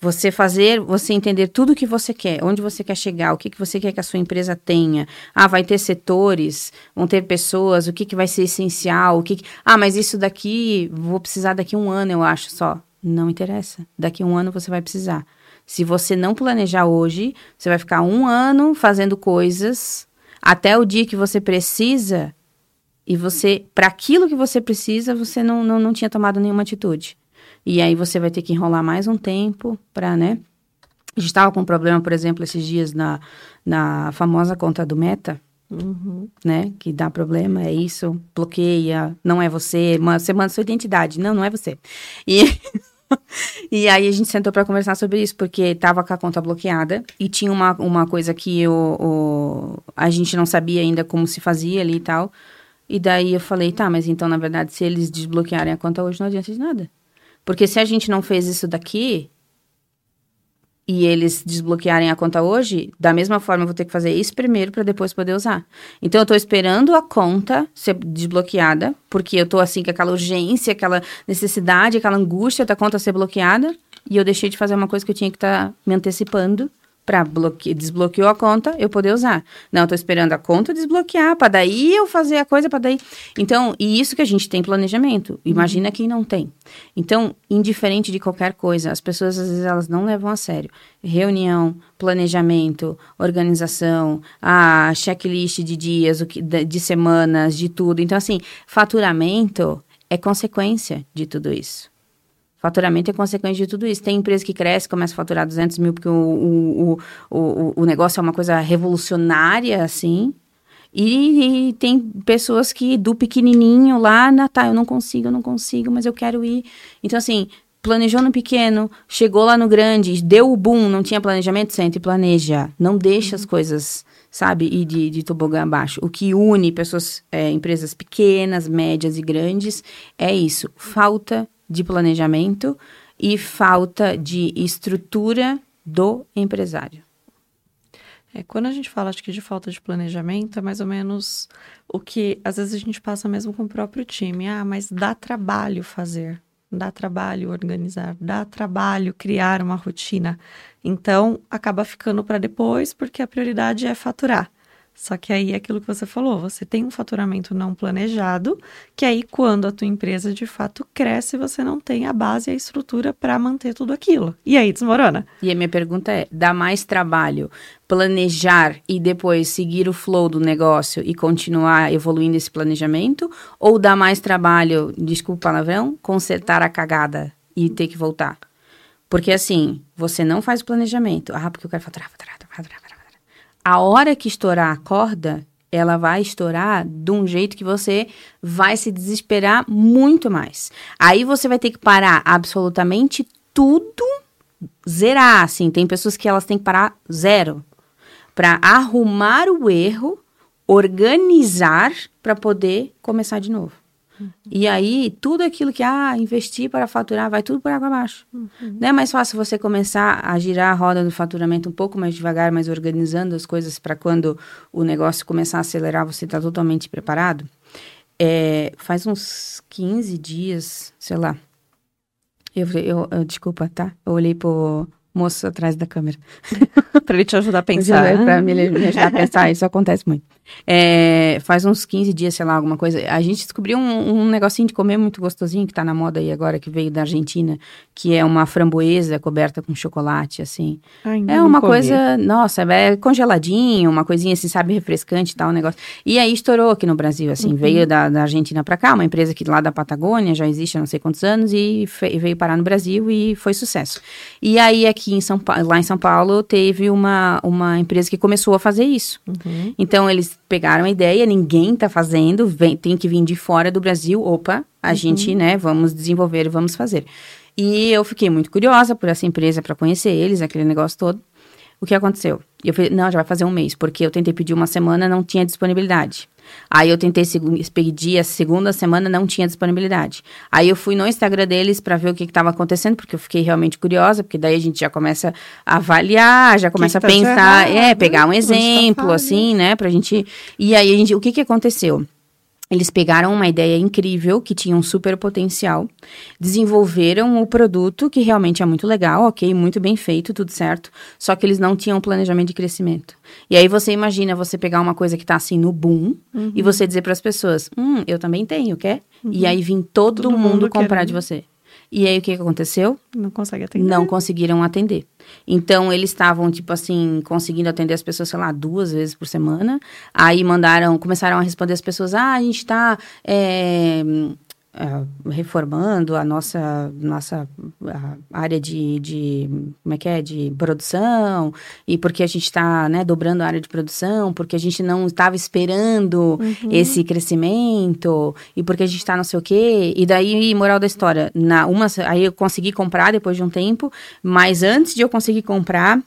Você fazer, você entender tudo o que você quer, onde você quer chegar, o que, que você quer que a sua empresa tenha. Ah, vai ter setores, vão ter pessoas, o que, que vai ser essencial, o que, que... Ah, mas isso daqui, vou precisar daqui um ano, eu acho só. Não interessa. Daqui um ano você vai precisar. Se você não planejar hoje, você vai ficar um ano fazendo coisas até o dia que você precisa e você, para aquilo que você precisa, você não, não, não tinha tomado nenhuma atitude. E aí você vai ter que enrolar mais um tempo para, né? A gente estava com um problema, por exemplo, esses dias na, na famosa conta do Meta, Uhum. né? Que dá problema, é isso, bloqueia, não é você, você manda sua identidade. Não, não é você. E, e aí a gente sentou para conversar sobre isso, porque tava com a conta bloqueada e tinha uma, uma coisa que o, o, a gente não sabia ainda como se fazia ali e tal. E daí eu falei, tá, mas então, na verdade, se eles desbloquearem a conta hoje, não adianta de nada. Porque se a gente não fez isso daqui, e eles desbloquearem a conta hoje, da mesma forma eu vou ter que fazer isso primeiro para depois poder usar. Então eu tô esperando a conta ser desbloqueada, porque eu tô assim com aquela urgência, aquela necessidade, aquela angústia da conta ser bloqueada, e eu deixei de fazer uma coisa que eu tinha que estar tá me antecipando para desbloqueou a conta, eu poder usar. Não, eu tô esperando a conta desbloquear para daí eu fazer a coisa para daí. Então, e isso que a gente tem planejamento. Imagina uhum. quem não tem. Então, indiferente de qualquer coisa, as pessoas às vezes elas não levam a sério. Reunião, planejamento, organização, a checklist de dias, o que, de semanas, de tudo. Então, assim, faturamento é consequência de tudo isso. Faturamento é consequência de tudo isso. Tem empresa que cresce, começa a faturar 200 mil porque o, o, o, o, negócio é uma coisa revolucionária, assim. E, e, tem pessoas que do pequenininho lá, na, tá, eu não consigo, eu não consigo, mas eu quero ir. Então, assim, planejou no pequeno, chegou lá no grande, deu o boom, não tinha planejamento, sente e planeja. Não deixa as coisas, sabe, ir de, de tobogã abaixo. O que une pessoas, é, empresas pequenas, médias e grandes é isso, falta de planejamento e falta de estrutura do empresário. É, quando a gente fala, acho que de falta de planejamento, é mais ou menos o que às vezes a gente passa mesmo com o próprio time. Ah, mas dá trabalho fazer, dá trabalho organizar, dá trabalho criar uma rotina. Então, acaba ficando para depois, porque a prioridade é faturar. Só que aí é aquilo que você falou, você tem um faturamento não planejado, que aí quando a tua empresa de fato cresce, você não tem a base e a estrutura para manter tudo aquilo. E aí desmorona. E a minha pergunta é: dá mais trabalho planejar e depois seguir o flow do negócio e continuar evoluindo esse planejamento? Ou dá mais trabalho, desculpa o palavrão, consertar a cagada e ter que voltar? Porque assim, você não faz o planejamento. Ah, porque eu quero faturar, faturar, faturar, faturar a hora que estourar a corda, ela vai estourar de um jeito que você vai se desesperar muito mais. Aí você vai ter que parar absolutamente tudo, zerar, assim. Tem pessoas que elas têm que parar zero para arrumar o erro, organizar para poder começar de novo. Uhum. E aí, tudo aquilo que, ah, investir para faturar, vai tudo por água abaixo. Uhum. Não é mais fácil você começar a girar a roda do faturamento um pouco mais devagar, mas organizando as coisas para quando o negócio começar a acelerar, você está totalmente preparado? É, faz uns 15 dias, sei lá. Eu, eu, eu, desculpa, tá? Eu olhei pro moço atrás da câmera. para ele te ajudar a pensar. Para me, me ajudar a pensar, isso acontece muito. É, faz uns 15 dias, sei lá, alguma coisa. A gente descobriu um, um negocinho de comer muito gostosinho que tá na moda aí agora, que veio da Argentina, que é uma framboesa coberta com chocolate, assim. Ai, é uma coisa, nossa, é congeladinho, uma coisinha assim, sabe, refrescante e tal, um negócio. E aí estourou aqui no Brasil, assim, uhum. veio da, da Argentina para cá, uma empresa que lá da Patagônia, já existe há não sei quantos anos, e veio parar no Brasil e foi sucesso. E aí aqui em São lá em São Paulo teve uma, uma empresa que começou a fazer isso. Uhum. Então eles pegaram a ideia, ninguém está fazendo, vem, tem que vir de fora do Brasil, opa, a uhum. gente, né, vamos desenvolver, vamos fazer. E eu fiquei muito curiosa por essa empresa para conhecer eles, aquele negócio todo. O que aconteceu? Eu falei, não, já vai fazer um mês, porque eu tentei pedir uma semana, não tinha disponibilidade. Aí eu tentei pedir a segunda semana, não tinha disponibilidade. Aí eu fui no Instagram deles para ver o que estava acontecendo, porque eu fiquei realmente curiosa, porque daí a gente já começa a avaliar, já começa que a tá pensar, errado, é, pegar um tá exemplo, assim, né, pra gente. E aí a gente, o que que aconteceu? Eles pegaram uma ideia incrível, que tinha um super potencial, desenvolveram o produto, que realmente é muito legal, ok, muito bem feito, tudo certo, só que eles não tinham planejamento de crescimento. E aí você imagina você pegar uma coisa que está assim no boom uhum. e você dizer para as pessoas: hum, eu também tenho, quer? Uhum. E aí vir todo, todo mundo, mundo comprar de você. E aí o que aconteceu? Não consegue atender. Não conseguiram atender. Então eles estavam tipo assim conseguindo atender as pessoas, sei lá, duas vezes por semana. Aí mandaram, começaram a responder as pessoas: ah, a gente está é, uh, reformando a nossa, nossa área de, de, como é que é, de produção, e porque a gente está, né, dobrando a área de produção, porque a gente não estava esperando uhum. esse crescimento, e porque a gente está não sei o quê, e daí, moral da história, na uma, aí eu consegui comprar depois de um tempo, mas antes de eu conseguir comprar,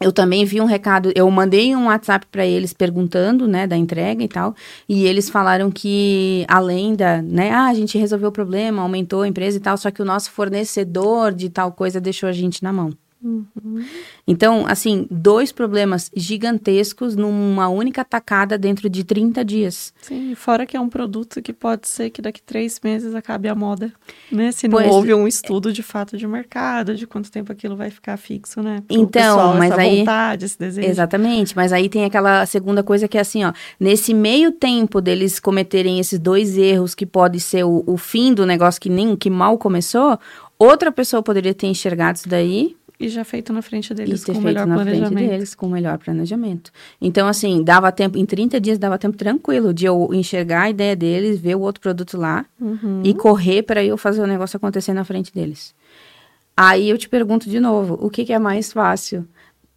eu também vi um recado, eu mandei um WhatsApp para eles perguntando, né, da entrega e tal, e eles falaram que além da, né, ah, a gente resolveu o problema, aumentou a empresa e tal, só que o nosso fornecedor de tal coisa deixou a gente na mão. Uhum. Então, assim, dois problemas gigantescos numa única tacada dentro de 30 dias. Sim, fora que é um produto que pode ser que daqui três meses acabe a moda, né? Se não pois, houve um estudo de fato de mercado, de quanto tempo aquilo vai ficar fixo, né? Pro então, pessoal, mas aí... vontade, esse desejo. Exatamente, mas aí tem aquela segunda coisa que é assim, ó, nesse meio tempo deles cometerem esses dois erros que pode ser o, o fim do negócio que nem, que mal começou, outra pessoa poderia ter enxergado isso daí e já feito na frente deles e com o melhor na planejamento. frente deles com o melhor planejamento. Então, assim, dava tempo, em 30 dias dava tempo tranquilo de eu enxergar a ideia deles, ver o outro produto lá uhum. e correr para eu fazer o negócio acontecer na frente deles. Aí eu te pergunto de novo, o que, que é mais fácil?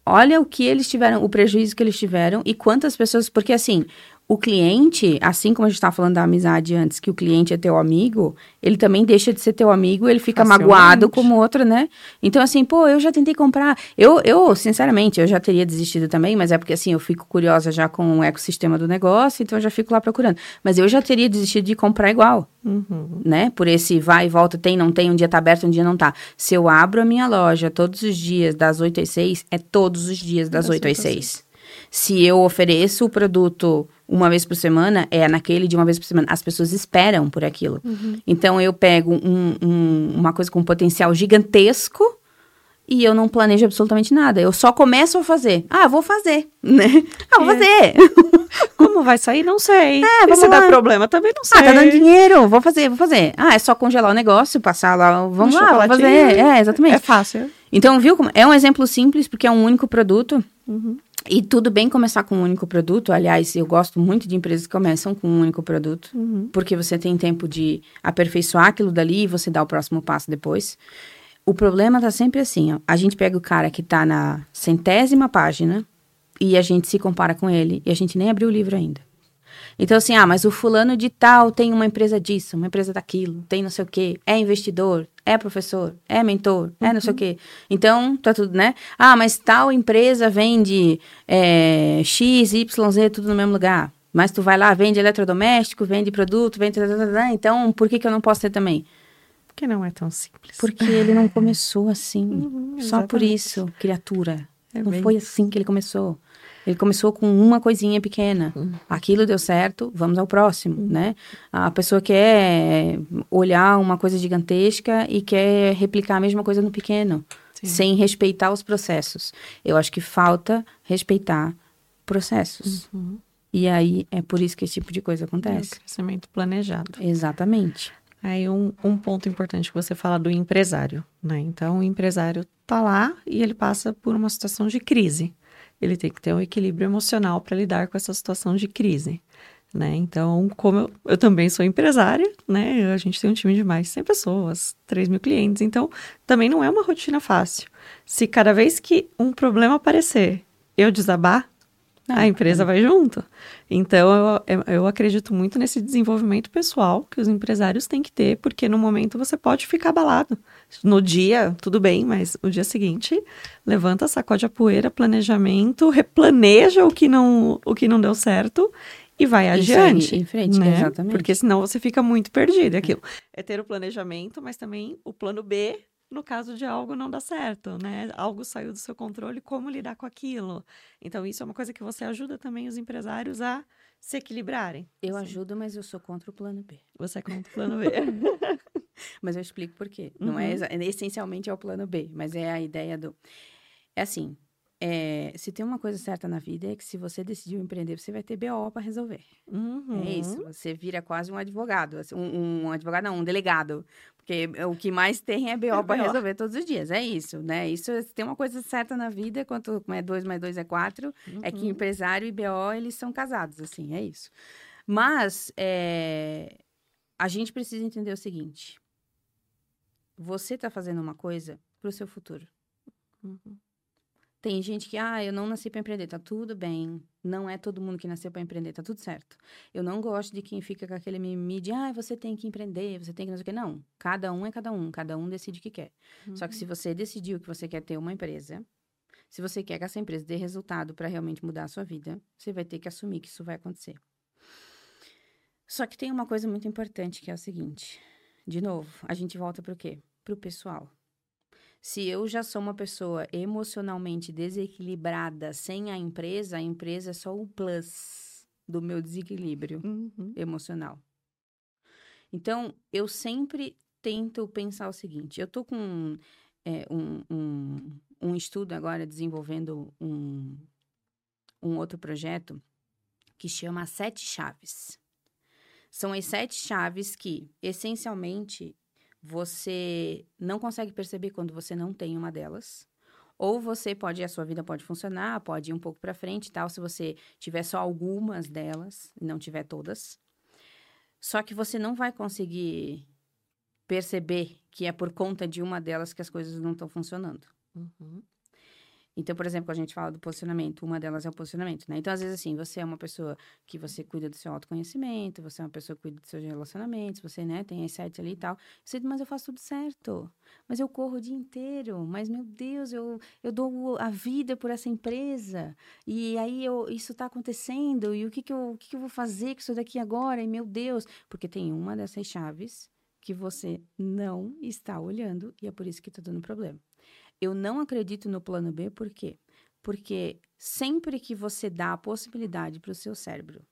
Olha o que eles tiveram, o prejuízo que eles tiveram e quantas pessoas, porque assim, o cliente, assim como a gente estava falando da amizade antes, que o cliente é teu amigo, ele também deixa de ser teu amigo, ele fica Facilmente. magoado como outro, né? Então, assim, pô, eu já tentei comprar. Eu, eu, sinceramente, eu já teria desistido também, mas é porque, assim, eu fico curiosa já com o ecossistema do negócio, então eu já fico lá procurando. Mas eu já teria desistido de comprar igual, uhum. né? Por esse vai e volta, tem, não tem, um dia tá aberto, um dia não tá. Se eu abro a minha loja todos os dias, das 8 às 6, é todos os dias das, das 8 às 6. Se eu ofereço o produto uma vez por semana, é naquele de uma vez por semana. As pessoas esperam por aquilo. Uhum. Então, eu pego um, um, uma coisa com um potencial gigantesco e eu não planejo absolutamente nada. Eu só começo a fazer. Ah, vou fazer, né? Ah, vou é. fazer. Como vai sair? Não sei. É, vamos se dá problema, também não sei. Ah, tá dando dinheiro. Vou fazer, vou fazer. Ah, é só congelar o negócio, passar lá. Vamos um lá, vou fazer. É, exatamente. É fácil. Então, viu? Como... É um exemplo simples, porque é um único produto. Uhum. E tudo bem começar com um único produto. Aliás, eu gosto muito de empresas que começam com um único produto, uhum. porque você tem tempo de aperfeiçoar aquilo dali e você dá o próximo passo depois. O problema tá sempre assim, ó. A gente pega o cara que tá na centésima página e a gente se compara com ele e a gente nem abriu o livro ainda. Então, assim, ah, mas o fulano de tal tem uma empresa disso, uma empresa daquilo, tem não sei o quê, é investidor, é professor, é mentor, é não sei o uhum. quê. Então, tá tudo, né? Ah, mas tal empresa vende é, X, Y, Z, tudo no mesmo lugar. Mas tu vai lá, vende eletrodoméstico, vende produto, vende... Então, por que que eu não posso ter também? Porque não é tão simples. Porque ele não começou assim. Uhum, só por isso, criatura. É não foi assim que ele começou. Ele começou com uma coisinha pequena. Uhum. Aquilo deu certo, vamos ao próximo, uhum. né? A pessoa quer olhar uma coisa gigantesca e quer replicar a mesma coisa no pequeno, Sim. sem respeitar os processos. Eu acho que falta respeitar processos. Uhum. E aí é por isso que esse tipo de coisa acontece. É o crescimento planejado. Exatamente. Aí um, um ponto importante que você fala do empresário, né? Então o empresário tá lá e ele passa por uma situação de crise ele tem que ter um equilíbrio emocional para lidar com essa situação de crise. Né? Então, como eu, eu, também sou empresária, né? A gente tem um time de mais de 100 pessoas, 3 mil clientes, então também não é uma rotina fácil. Se cada vez que um problema aparecer, eu desabar, a empresa vai junto. Então, eu, eu acredito muito nesse desenvolvimento pessoal que os empresários têm que ter, porque no momento você pode ficar abalado. No dia, tudo bem, mas o dia seguinte, levanta, sacode a poeira, planejamento, replaneja o que não, o que não deu certo e vai Isso adiante. Aí, em frente, né? exatamente. Porque senão você fica muito perdido. É aquilo é ter o planejamento, mas também o plano B no caso de algo não dar certo, né? Algo saiu do seu controle, como lidar com aquilo. Então, isso é uma coisa que você ajuda também os empresários a se equilibrarem. Eu assim. ajudo, mas eu sou contra o plano B. Você é contra o plano B. mas eu explico por quê. Uhum. Não é uhum. essencialmente é o plano B, mas é a ideia do. É assim, é, se tem uma coisa certa na vida é que se você decidiu empreender, você vai ter BO para resolver. Uhum. É isso. Você vira quase um advogado, assim, um, um, advogado não, um delegado, porque o que mais tem é BO é para resolver todos os dias. É isso, né? Isso se tem uma coisa certa na vida, quanto é dois mais dois é quatro, uhum. é que uhum. empresário e BO eles são casados, assim, é isso. Mas é, a gente precisa entender o seguinte: você está fazendo uma coisa para o seu futuro. Uhum. Tem gente que, ah, eu não nasci para empreender, tá tudo bem. Não é todo mundo que nasceu para empreender, tá tudo certo. Eu não gosto de quem fica com aquele mimimi de, ah, você tem que empreender, você tem que não sei o quê. Não, cada um é cada um, cada um decide o que quer. Uhum. Só que se uhum. você decidiu que você quer ter uma empresa, se você quer que essa empresa dê resultado para realmente mudar a sua vida, você vai ter que assumir que isso vai acontecer. Só que tem uma coisa muito importante que é o seguinte: de novo, a gente volta para o quê? Para o pessoal. Se eu já sou uma pessoa emocionalmente desequilibrada sem a empresa, a empresa é só o plus do meu desequilíbrio Uhum. emocional. Então, eu sempre tento pensar o seguinte: eu tô com é, um, um, um estudo agora desenvolvendo um, um outro projeto que chama Sete Chaves. São as sete chaves que, essencialmente, você não consegue perceber quando você não tem uma delas. Ou você pode, a sua vida pode funcionar, pode ir um pouco para frente e tal, se você tiver só algumas delas não tiver todas. Só que você não vai conseguir perceber que é por conta de uma delas que as coisas não estão funcionando. Uhum. Então, por exemplo, quando a gente fala do posicionamento, uma delas é o posicionamento, né? Então, às vezes, assim, você é uma pessoa que você cuida do seu autoconhecimento, você é uma pessoa que cuida dos seus relacionamentos, você, né, tem sites ali e tal. Você diz, mas eu faço tudo certo. Mas eu corro o dia inteiro. Mas, meu Deus, eu, eu dou a vida por essa empresa. E aí, eu, isso tá acontecendo. E o que que eu, o que que eu vou fazer com isso daqui agora? E, meu Deus. Porque tem uma dessas chaves que você não está olhando e é por isso que tá dando problema. Eu não acredito no plano B, por quê? Porque sempre que você dá a possibilidade para o seu cérebro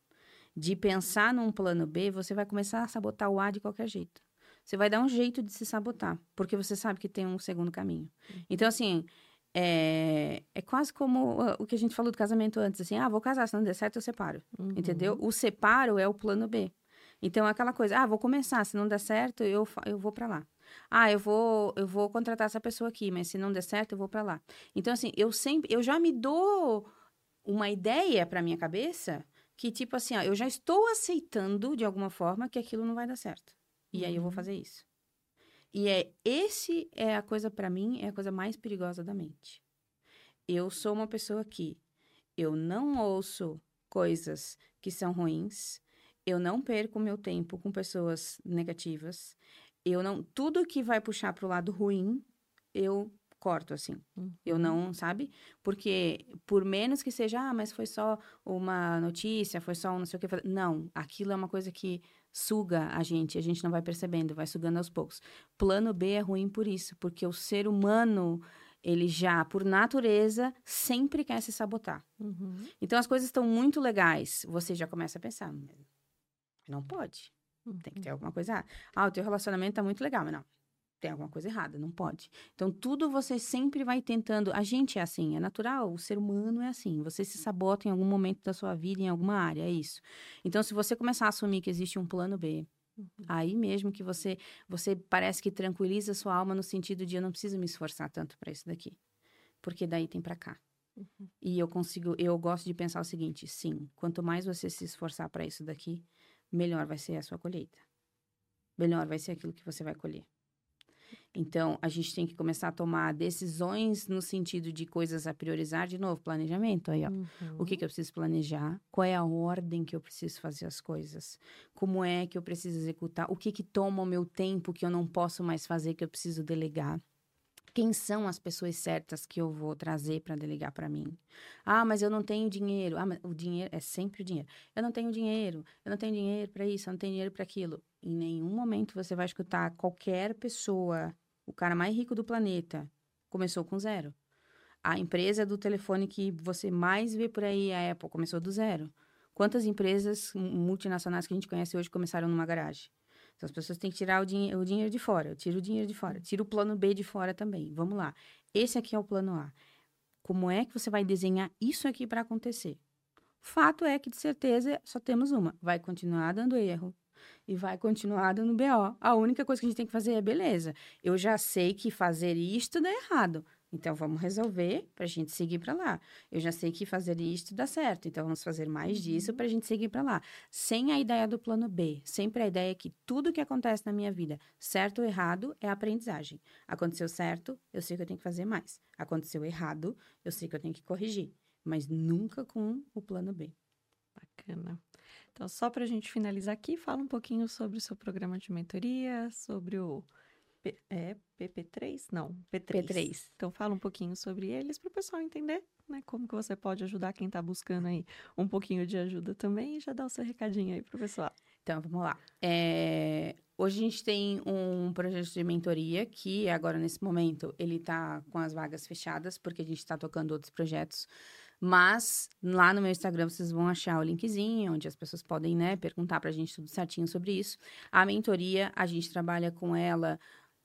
de pensar num plano B, você vai começar a sabotar o A de qualquer jeito. Você vai dar um jeito de se sabotar, porque você sabe que tem um segundo caminho. Então, assim, é, é quase como uh, o que a gente falou do casamento antes, assim, ah, vou casar, se não der certo, eu separo. Entendeu? O separo é o plano B. Então, é aquela coisa, ah, vou começar, se não der certo, eu, eu vou para lá. Ah, eu vou, eu vou contratar essa pessoa aqui, mas se não der certo, eu vou para lá. Então, assim, eu sempre, eu já me dou uma ideia para minha cabeça que, tipo assim, ó, eu já estou aceitando de alguma forma que aquilo não vai dar certo. E aí eu vou fazer isso. E é esse é a coisa para mim, é a coisa mais perigosa da mente. Eu sou uma pessoa que eu não ouço coisas que são ruins, eu não perco meu tempo com pessoas negativas, eu não tudo que vai puxar pro lado ruim, eu corto assim. Eu não, sabe? Porque por menos que seja, ah, mas foi só uma notícia, foi só um não sei o que, não, aquilo é uma coisa que suga a gente, a gente não vai percebendo, vai sugando aos poucos. Plano B é ruim por isso, porque o ser humano ele já, por natureza, sempre quer se sabotar. Uhum. Então as coisas estão muito legais. Você já começa a pensar, "Mas não pode. Tem que ter alguma coisa errada. Ah, o teu relacionamento tá muito legal, mas não. Tem alguma coisa errada, não pode. Então, tudo você sempre vai tentando. A gente é assim, é natural, o ser humano é assim. Você se sabota em algum momento da sua vida, em alguma área, é isso. Então, se você começar a assumir que existe um plano B, aí mesmo que você, você parece que tranquiliza a sua alma no sentido de eu não preciso me esforçar tanto para isso daqui. Porque daí tem para cá. E eu consigo, eu gosto de pensar o seguinte, sim, quanto mais você se esforçar para isso daqui, melhor vai ser a sua colheita. Melhor vai ser aquilo que você vai colher. Então, a gente tem que começar a tomar decisões no sentido de coisas a priorizar, de novo, planejamento aí, ó. O que, que eu preciso planejar? Qual é a ordem que eu preciso fazer as coisas? Como é que eu preciso executar? O que que toma o meu tempo que eu não posso mais fazer, que eu preciso delegar? Quem são as pessoas certas que eu vou trazer para delegar para mim? Ah, mas eu não tenho dinheiro. Ah, mas o dinheiro é sempre o dinheiro. Eu não tenho dinheiro. Eu não tenho dinheiro para isso. Eu não tenho dinheiro para aquilo. Em nenhum momento você vai escutar qualquer pessoa, o cara mais rico do planeta, começou com zero. A empresa do telefone que você mais vê por aí, a Apple, começou do zero. Quantas empresas multinacionais que a gente conhece hoje começaram numa garagem? Então, as pessoas têm que tirar o, dinhe o dinheiro de fora. Eu tiro o dinheiro de fora. Tiro o plano B de fora também. Vamos lá. Esse aqui é o plano A. Como é que você vai desenhar isso aqui para acontecer? Fato é que, de certeza, só temos uma. Vai continuar dando erro. E vai continuar dando BO. A única coisa que a gente tem que fazer é, beleza, eu já sei que fazer isto dá errado. Então, vamos resolver para a gente seguir para lá. Eu já sei que fazer isto dá certo, então vamos fazer mais disso para a gente seguir para lá. Sem a ideia do plano B, sempre a ideia que tudo que acontece na minha vida, certo ou errado, é aprendizagem. Aconteceu certo, eu sei que eu tenho que fazer mais. Aconteceu errado, eu sei que eu tenho que corrigir. Mas nunca com o plano B. Bacana. Então, só para a gente finalizar aqui, fala um pouquinho sobre o seu programa de mentoria, sobre o P- é, PP3? Não, P3. P3. Então, fala um pouquinho sobre eles para o pessoal entender, né? Como que você pode ajudar quem está buscando aí um pouquinho de ajuda também e já dá o seu recadinho aí para o pessoal. Então, vamos lá. É, hoje a gente tem um projeto de mentoria que agora, nesse momento, ele está com as vagas fechadas, porque a gente está tocando outros projetos. Mas lá no meu Instagram vocês vão achar o linkzinho, onde as pessoas podem, né, perguntar pra gente tudo certinho sobre isso. A mentoria, a gente trabalha com ela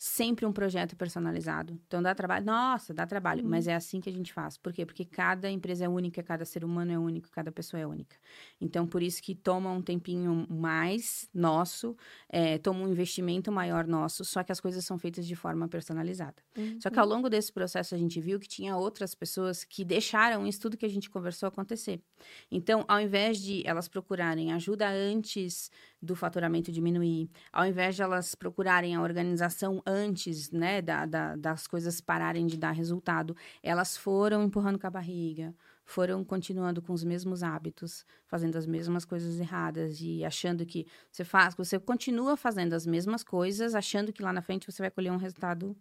sempre um projeto personalizado. Então dá trabalho, nossa, dá trabalho, mas é assim que a gente faz. Por quê? Porque cada empresa é única, cada ser humano é único, cada pessoa é única. Então por isso que toma um tempinho mais nosso, é, toma um investimento maior nosso, só que as coisas são feitas de forma personalizada. Só que ao longo desse processo a gente viu que tinha outras pessoas que deixaram isso tudo que a gente conversou acontecer. Então, ao invés de elas procurarem ajuda antes do faturamento diminuir, ao invés de elas procurarem a organização antes, né, da, da, das coisas pararem de dar resultado, elas foram empurrando com a barriga, foram continuando com os mesmos hábitos, fazendo as mesmas coisas erradas e achando que você faz, você continua fazendo as mesmas coisas, achando que lá na frente você vai colher um resultado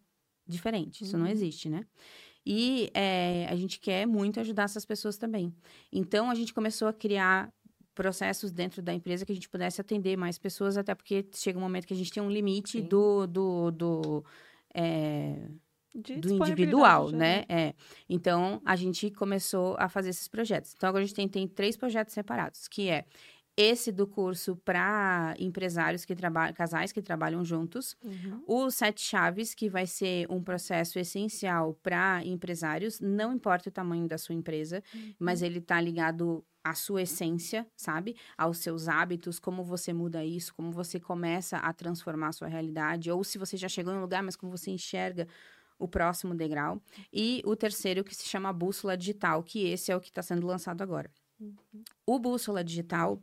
diferente. Isso não Uhum. existe, né? E é, a gente quer muito ajudar essas pessoas também. Então a gente começou a criar processos dentro da empresa que a gente pudesse atender mais pessoas, até porque chega um momento que a gente tem um limite Sim. do, do, do, é, do individual, geral. né? É. Então, a gente começou a fazer esses projetos. Então, agora a gente tem, tem três projetos separados, que é esse do curso para empresários que trabalham, casais que trabalham juntos, Uhum. o Sete Chaves, que vai ser um processo essencial para empresários, não importa o tamanho da sua empresa, mas ele está ligado à sua essência, sabe? Aos seus hábitos, como você muda isso, como você começa a transformar a sua realidade, ou se você já chegou em um lugar, mas como você enxerga o próximo degrau. E o terceiro, que se chama Bússola Digital, que esse é o que está sendo lançado agora. O Bússola Digital,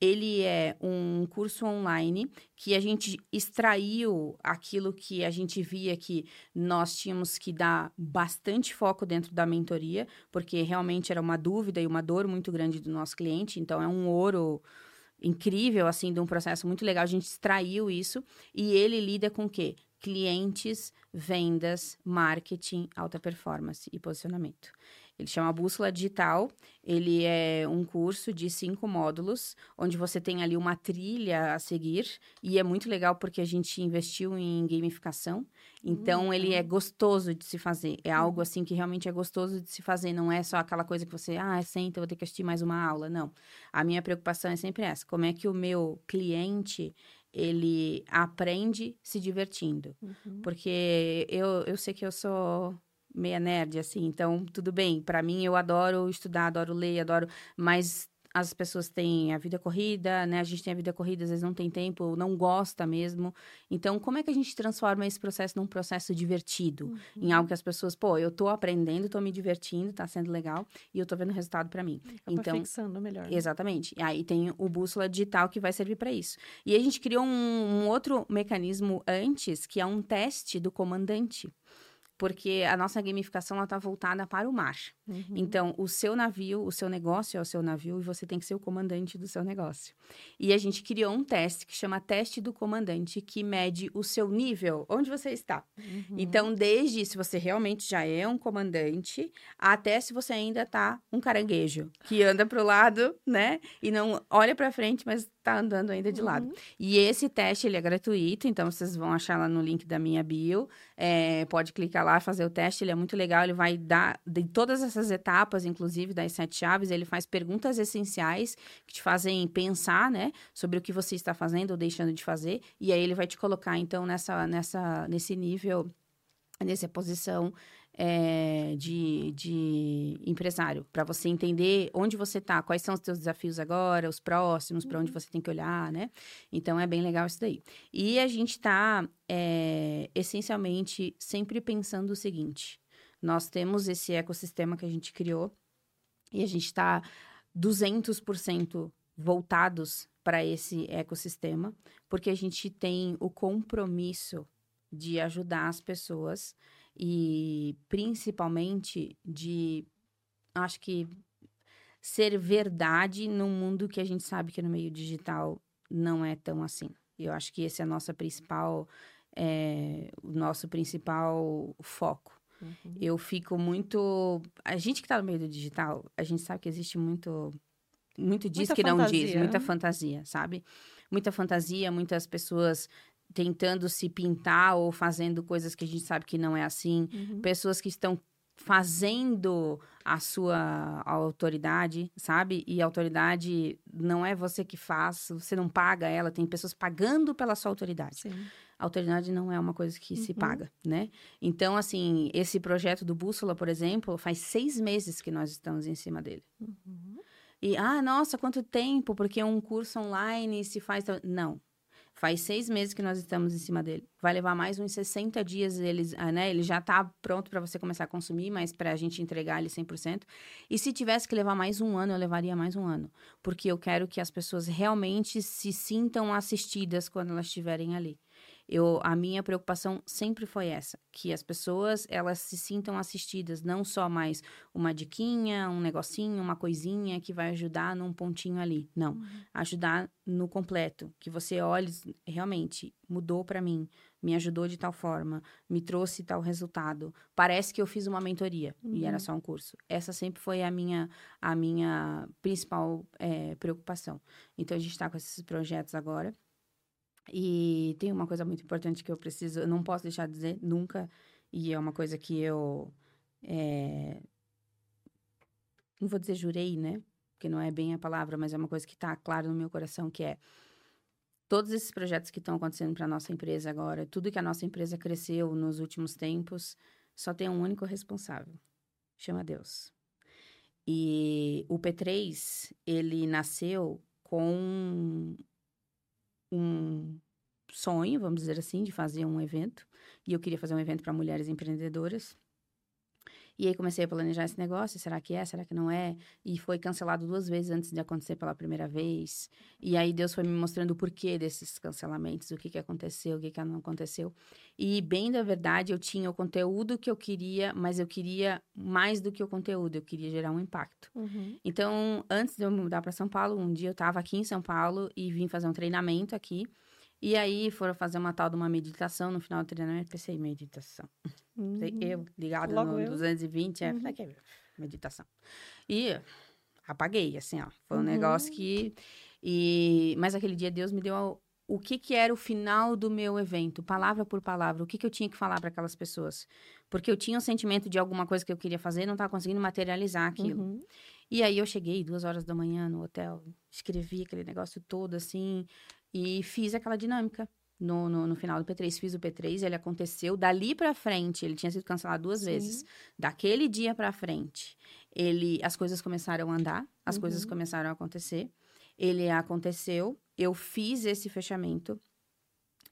ele é um curso online que a gente extraiu aquilo que a gente via que nós tínhamos que dar bastante foco dentro da mentoria, porque realmente era uma dúvida e uma dor muito grande do nosso cliente, então é um ouro incrível, assim, de um processo muito legal. A gente extraiu isso e ele lida com o quê? Clientes, vendas, marketing, alta performance e posicionamento. Ele chama Bússola Digital. Ele é um curso de cinco módulos, onde você tem ali uma trilha a seguir. E é muito legal porque a gente investiu em gamificação. Então, ele é gostoso de se fazer. É algo assim que realmente é gostoso de se fazer. Não é só aquela coisa que você, ah, senta, eu vou ter que assistir mais uma aula. Não. A minha preocupação é sempre essa. Como é que o meu cliente ele aprende se divertindo. Uhum. Porque eu, eu sei que eu sou meia nerd, assim, então tudo bem. Para mim, eu adoro estudar, adoro ler, adoro. Mas as pessoas têm a vida corrida, né? A gente tem a vida corrida, às vezes não tem tempo, não gosta mesmo. Então, como é que a gente transforma esse processo num processo divertido? Em algo que as pessoas, pô, eu tô aprendendo, tô me divertindo, tá sendo legal e eu tô vendo resultado para mim. Acaba Então, fixando melhor. né? Exatamente. E aí tem o bússola digital que vai servir para isso. E a gente criou um, um outro mecanismo antes, que é um teste do comandante. Porque a nossa gamificação está voltada para o mar. Uhum. Então, o seu navio, o seu negócio é o seu navio e você tem que ser o comandante do seu negócio. E a gente criou um teste que chama teste do comandante, que mede o seu nível, onde você está. Uhum. Então, desde se você realmente já é um comandante, até se você ainda tá um caranguejo, que anda pro lado, né? E não olha pra frente, mas tá andando ainda de lado. Uhum. E esse teste, ele é gratuito, então vocês vão achar lá no link da minha bio. É, pode clicar lá, fazer o teste, ele é muito legal, ele vai dar de todas essas etapas, inclusive das sete chaves, ele faz perguntas essenciais que te fazem pensar, né, sobre o que você está fazendo ou deixando de fazer, e aí ele vai te colocar, então, nessa, nessa, nesse nível, nessa posição é, de, de empresário, para você entender onde você está, quais são os seus desafios agora, os próximos, para onde você tem que olhar, né? Então é bem legal isso daí. E a gente está é, essencialmente sempre pensando o seguinte: nós temos esse ecossistema que a gente criou e a gente está 200% voltados para esse ecossistema, porque a gente tem o compromisso de ajudar as pessoas e principalmente de acho que ser verdade num mundo que a gente sabe que no meio digital não é tão assim. Eu acho que esse é a nossa principal é, o nosso principal foco. Uhum. Eu fico muito. A gente que está no meio do digital, a gente sabe que existe muito. Muito diz Muita que não diz, fantasia. muita fantasia, sabe? Muita fantasia, muitas pessoas tentando se pintar ou fazendo coisas que a gente sabe que não é assim, Uhum. pessoas que estão fazendo a sua autoridade, sabe? E autoridade não é você que faz, você não paga ela, tem pessoas pagando pela sua autoridade. Sim. A autoridade não é uma coisa que se Uhum. paga, né? Então, assim, esse projeto do Bússola, por exemplo, faz seis meses que nós estamos em cima dele. Uhum. E, ah, nossa, quanto tempo, porque é um curso online se faz. Não. Faz seis meses que nós estamos em cima dele. Vai levar mais uns 60 dias, eles, ah, né? Ele já tá pronto para você começar a consumir, mas para a gente entregar ele 100%. E se tivesse que levar mais um ano, eu levaria mais um ano. Porque eu quero que as pessoas realmente se sintam assistidas quando elas estiverem ali. Eu, a minha preocupação sempre foi essa, que as pessoas elas se sintam assistidas, não só mais uma diquinha, um negocinho, uma coisinha que vai ajudar num pontinho ali, não, ajudar no completo, que você olhe realmente mudou para mim, me ajudou de tal forma, me trouxe tal resultado. Parece que eu fiz uma mentoria e era só um curso. Essa sempre foi a minha a minha principal eh, preocupação. Então a gente está com esses projetos agora. E tem uma coisa muito importante que eu preciso, eu não posso deixar de dizer nunca, e é uma coisa que eu. é, não vou dizer jurei, né? Porque não é bem a palavra, mas é uma coisa que está claro no meu coração, que é. Todos esses projetos que estão acontecendo para nossa empresa agora, tudo que a nossa empresa cresceu nos últimos tempos, só tem um único responsável. Chama Deus. E o P3, ele nasceu com um sonho, vamos dizer assim, de fazer um evento. E eu queria fazer um evento para mulheres empreendedoras. E aí comecei a planejar esse negócio, será que é, será que não é? E foi cancelado duas vezes antes de acontecer pela primeira vez. E aí Deus foi me mostrando o porquê desses cancelamentos, o que que aconteceu, o que que não aconteceu. E bem da verdade, eu tinha o conteúdo que eu queria, mas eu queria mais do que o conteúdo, eu queria gerar um impacto. Uhum. Então, antes de eu me mudar para São Paulo, um dia eu estava aqui em São Paulo e vim fazer um treinamento aqui. E aí foram fazer uma tal de uma meditação. No final do treinamento, pensei, meditação. Sei, Eu, ligada Logo no eu. 220, é, que meditação. E apaguei, assim, ó. Foi um Uhum. negócio que... E, mas aquele dia Deus me deu o que que era o final do meu evento, palavra por palavra, o que que eu tinha que falar para aquelas pessoas. Porque eu tinha um sentimento de alguma coisa que eu queria fazer não estava conseguindo materializar aquilo. Uhum. E aí eu cheguei duas horas da manhã no hotel, escrevi aquele negócio todo assim e fiz aquela dinâmica. No, no, no final do P3, fiz o P3, ele aconteceu. Dali pra frente, ele tinha sido cancelado duas Sim. vezes. Daquele dia pra frente, ele, as coisas começaram a andar, as Uhum. coisas começaram a acontecer. Ele aconteceu, eu fiz esse fechamento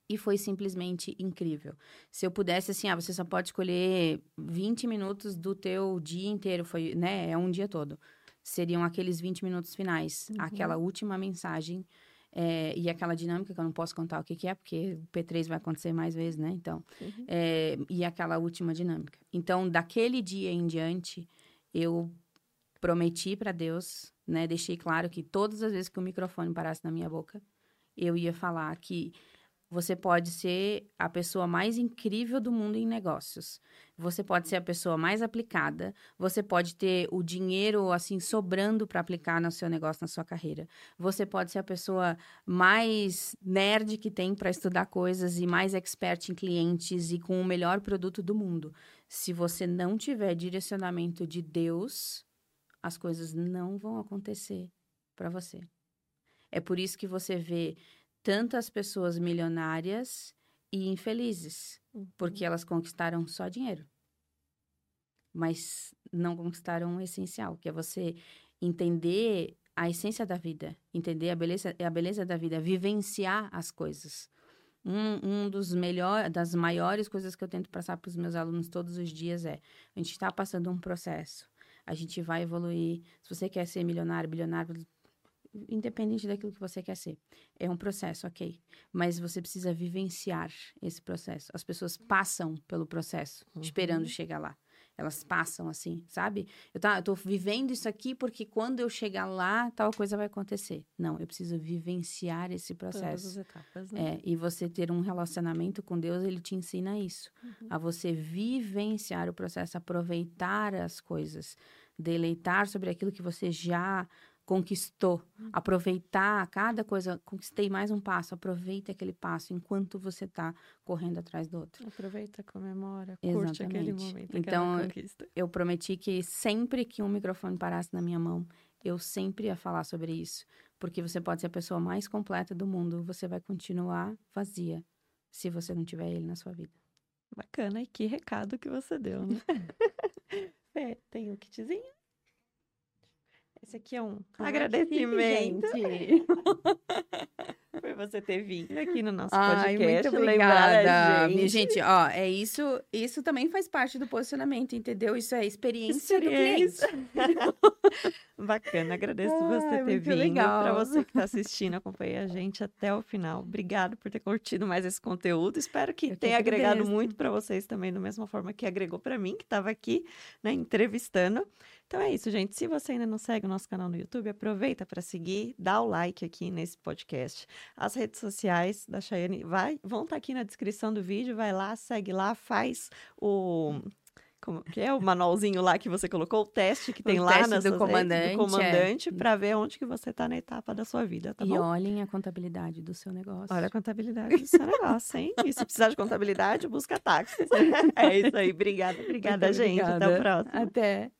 e foi simplesmente incrível. Se eu pudesse, assim, ah, você só pode escolher 20 minutos do teu dia inteiro, foi, né, é um dia todo. Seriam aqueles 20 minutos finais, Uhum. aquela última mensagem é, e aquela dinâmica que eu não posso contar o que, que é, porque o P3 vai acontecer mais vezes, né? Então, Uhum. é, e aquela última dinâmica. Então, daquele dia em diante, eu prometi para Deus, né? Deixei claro que todas as vezes que o microfone parasse na minha boca, eu ia falar que você pode ser a pessoa mais incrível do mundo em negócios. Você pode ser a pessoa mais aplicada. Você pode ter o dinheiro assim sobrando para aplicar no seu negócio, na sua carreira. Você pode ser a pessoa mais nerd que tem para estudar coisas e mais expert em clientes e com o melhor produto do mundo. Se você não tiver direcionamento de Deus, as coisas não vão acontecer para você. É por isso que você vê tantas pessoas milionárias e infelizes, porque elas conquistaram só dinheiro. Mas não conquistaram o essencial, que é você entender a essência da vida, entender a beleza, a beleza da vida, vivenciar as coisas. Um, um dos melhores, das maiores coisas que eu tento passar para os meus alunos todos os dias é: a gente está passando um processo, a gente vai evoluir. Se você quer ser milionário, bilionário, independente daquilo que você quer ser. É um processo, ok. Mas você precisa vivenciar esse processo. As pessoas passam pelo processo, esperando chegar lá. Elas passam assim, sabe? Eu, tá, eu tô vivendo isso aqui porque quando eu chegar lá, tal coisa vai acontecer. Não, eu preciso vivenciar esse Todas processo. as etapas, né? É, e você ter um relacionamento com Deus, ele te ensina isso. A você vivenciar o processo, aproveitar as coisas, deleitar sobre aquilo que você já conquistou. Aproveitar cada coisa, conquistei mais um passo, aproveita aquele passo enquanto você está correndo atrás do outro. Aproveita, comemora, curte aquele Exatamente. momento, Então. Eu prometi que sempre que um microfone parasse na minha mão, eu sempre ia falar sobre isso, porque você pode ser a pessoa mais completa do mundo, você vai continuar vazia se você não tiver ele na sua vida. Bacana, e que recado que você deu, né? Fê, tem um kitzinho? Esse aqui é um agradecimento Gente. por você ter vindo aqui no nosso Ai, podcast. muito obrigada. gente. Gente, ó, é isso, isso também faz parte do posicionamento, entendeu? Isso é experiência, do cliente. Experiência. Bacana, agradeço você ter muito vindo. Para você que está assistindo, acompanhe a gente até o final. Obrigado por ter curtido mais esse conteúdo. Espero que Eu tenha agregado muito para vocês também, da mesma forma que agregou para mim, que estava aqui, né, entrevistando. Então é isso, gente. Se você ainda não segue o nosso canal no YouTube, aproveita para seguir, dá o like aqui nesse podcast. As redes sociais da Chayane vai, vão estar aqui na descrição do vídeo. Vai lá, segue lá, faz o. Como que é o manualzinho lá que você colocou, o teste que tem lá teste nas do comandante, do comandante, para ver onde que você está na etapa da sua vida, tá e bom? olhem a contabilidade do seu negócio. Olha a contabilidade do seu negócio, hein? E se precisar de contabilidade, busca táxi. É isso aí. Obrigada, obrigada, Muito gente. Até o obrigada. próximo. Até.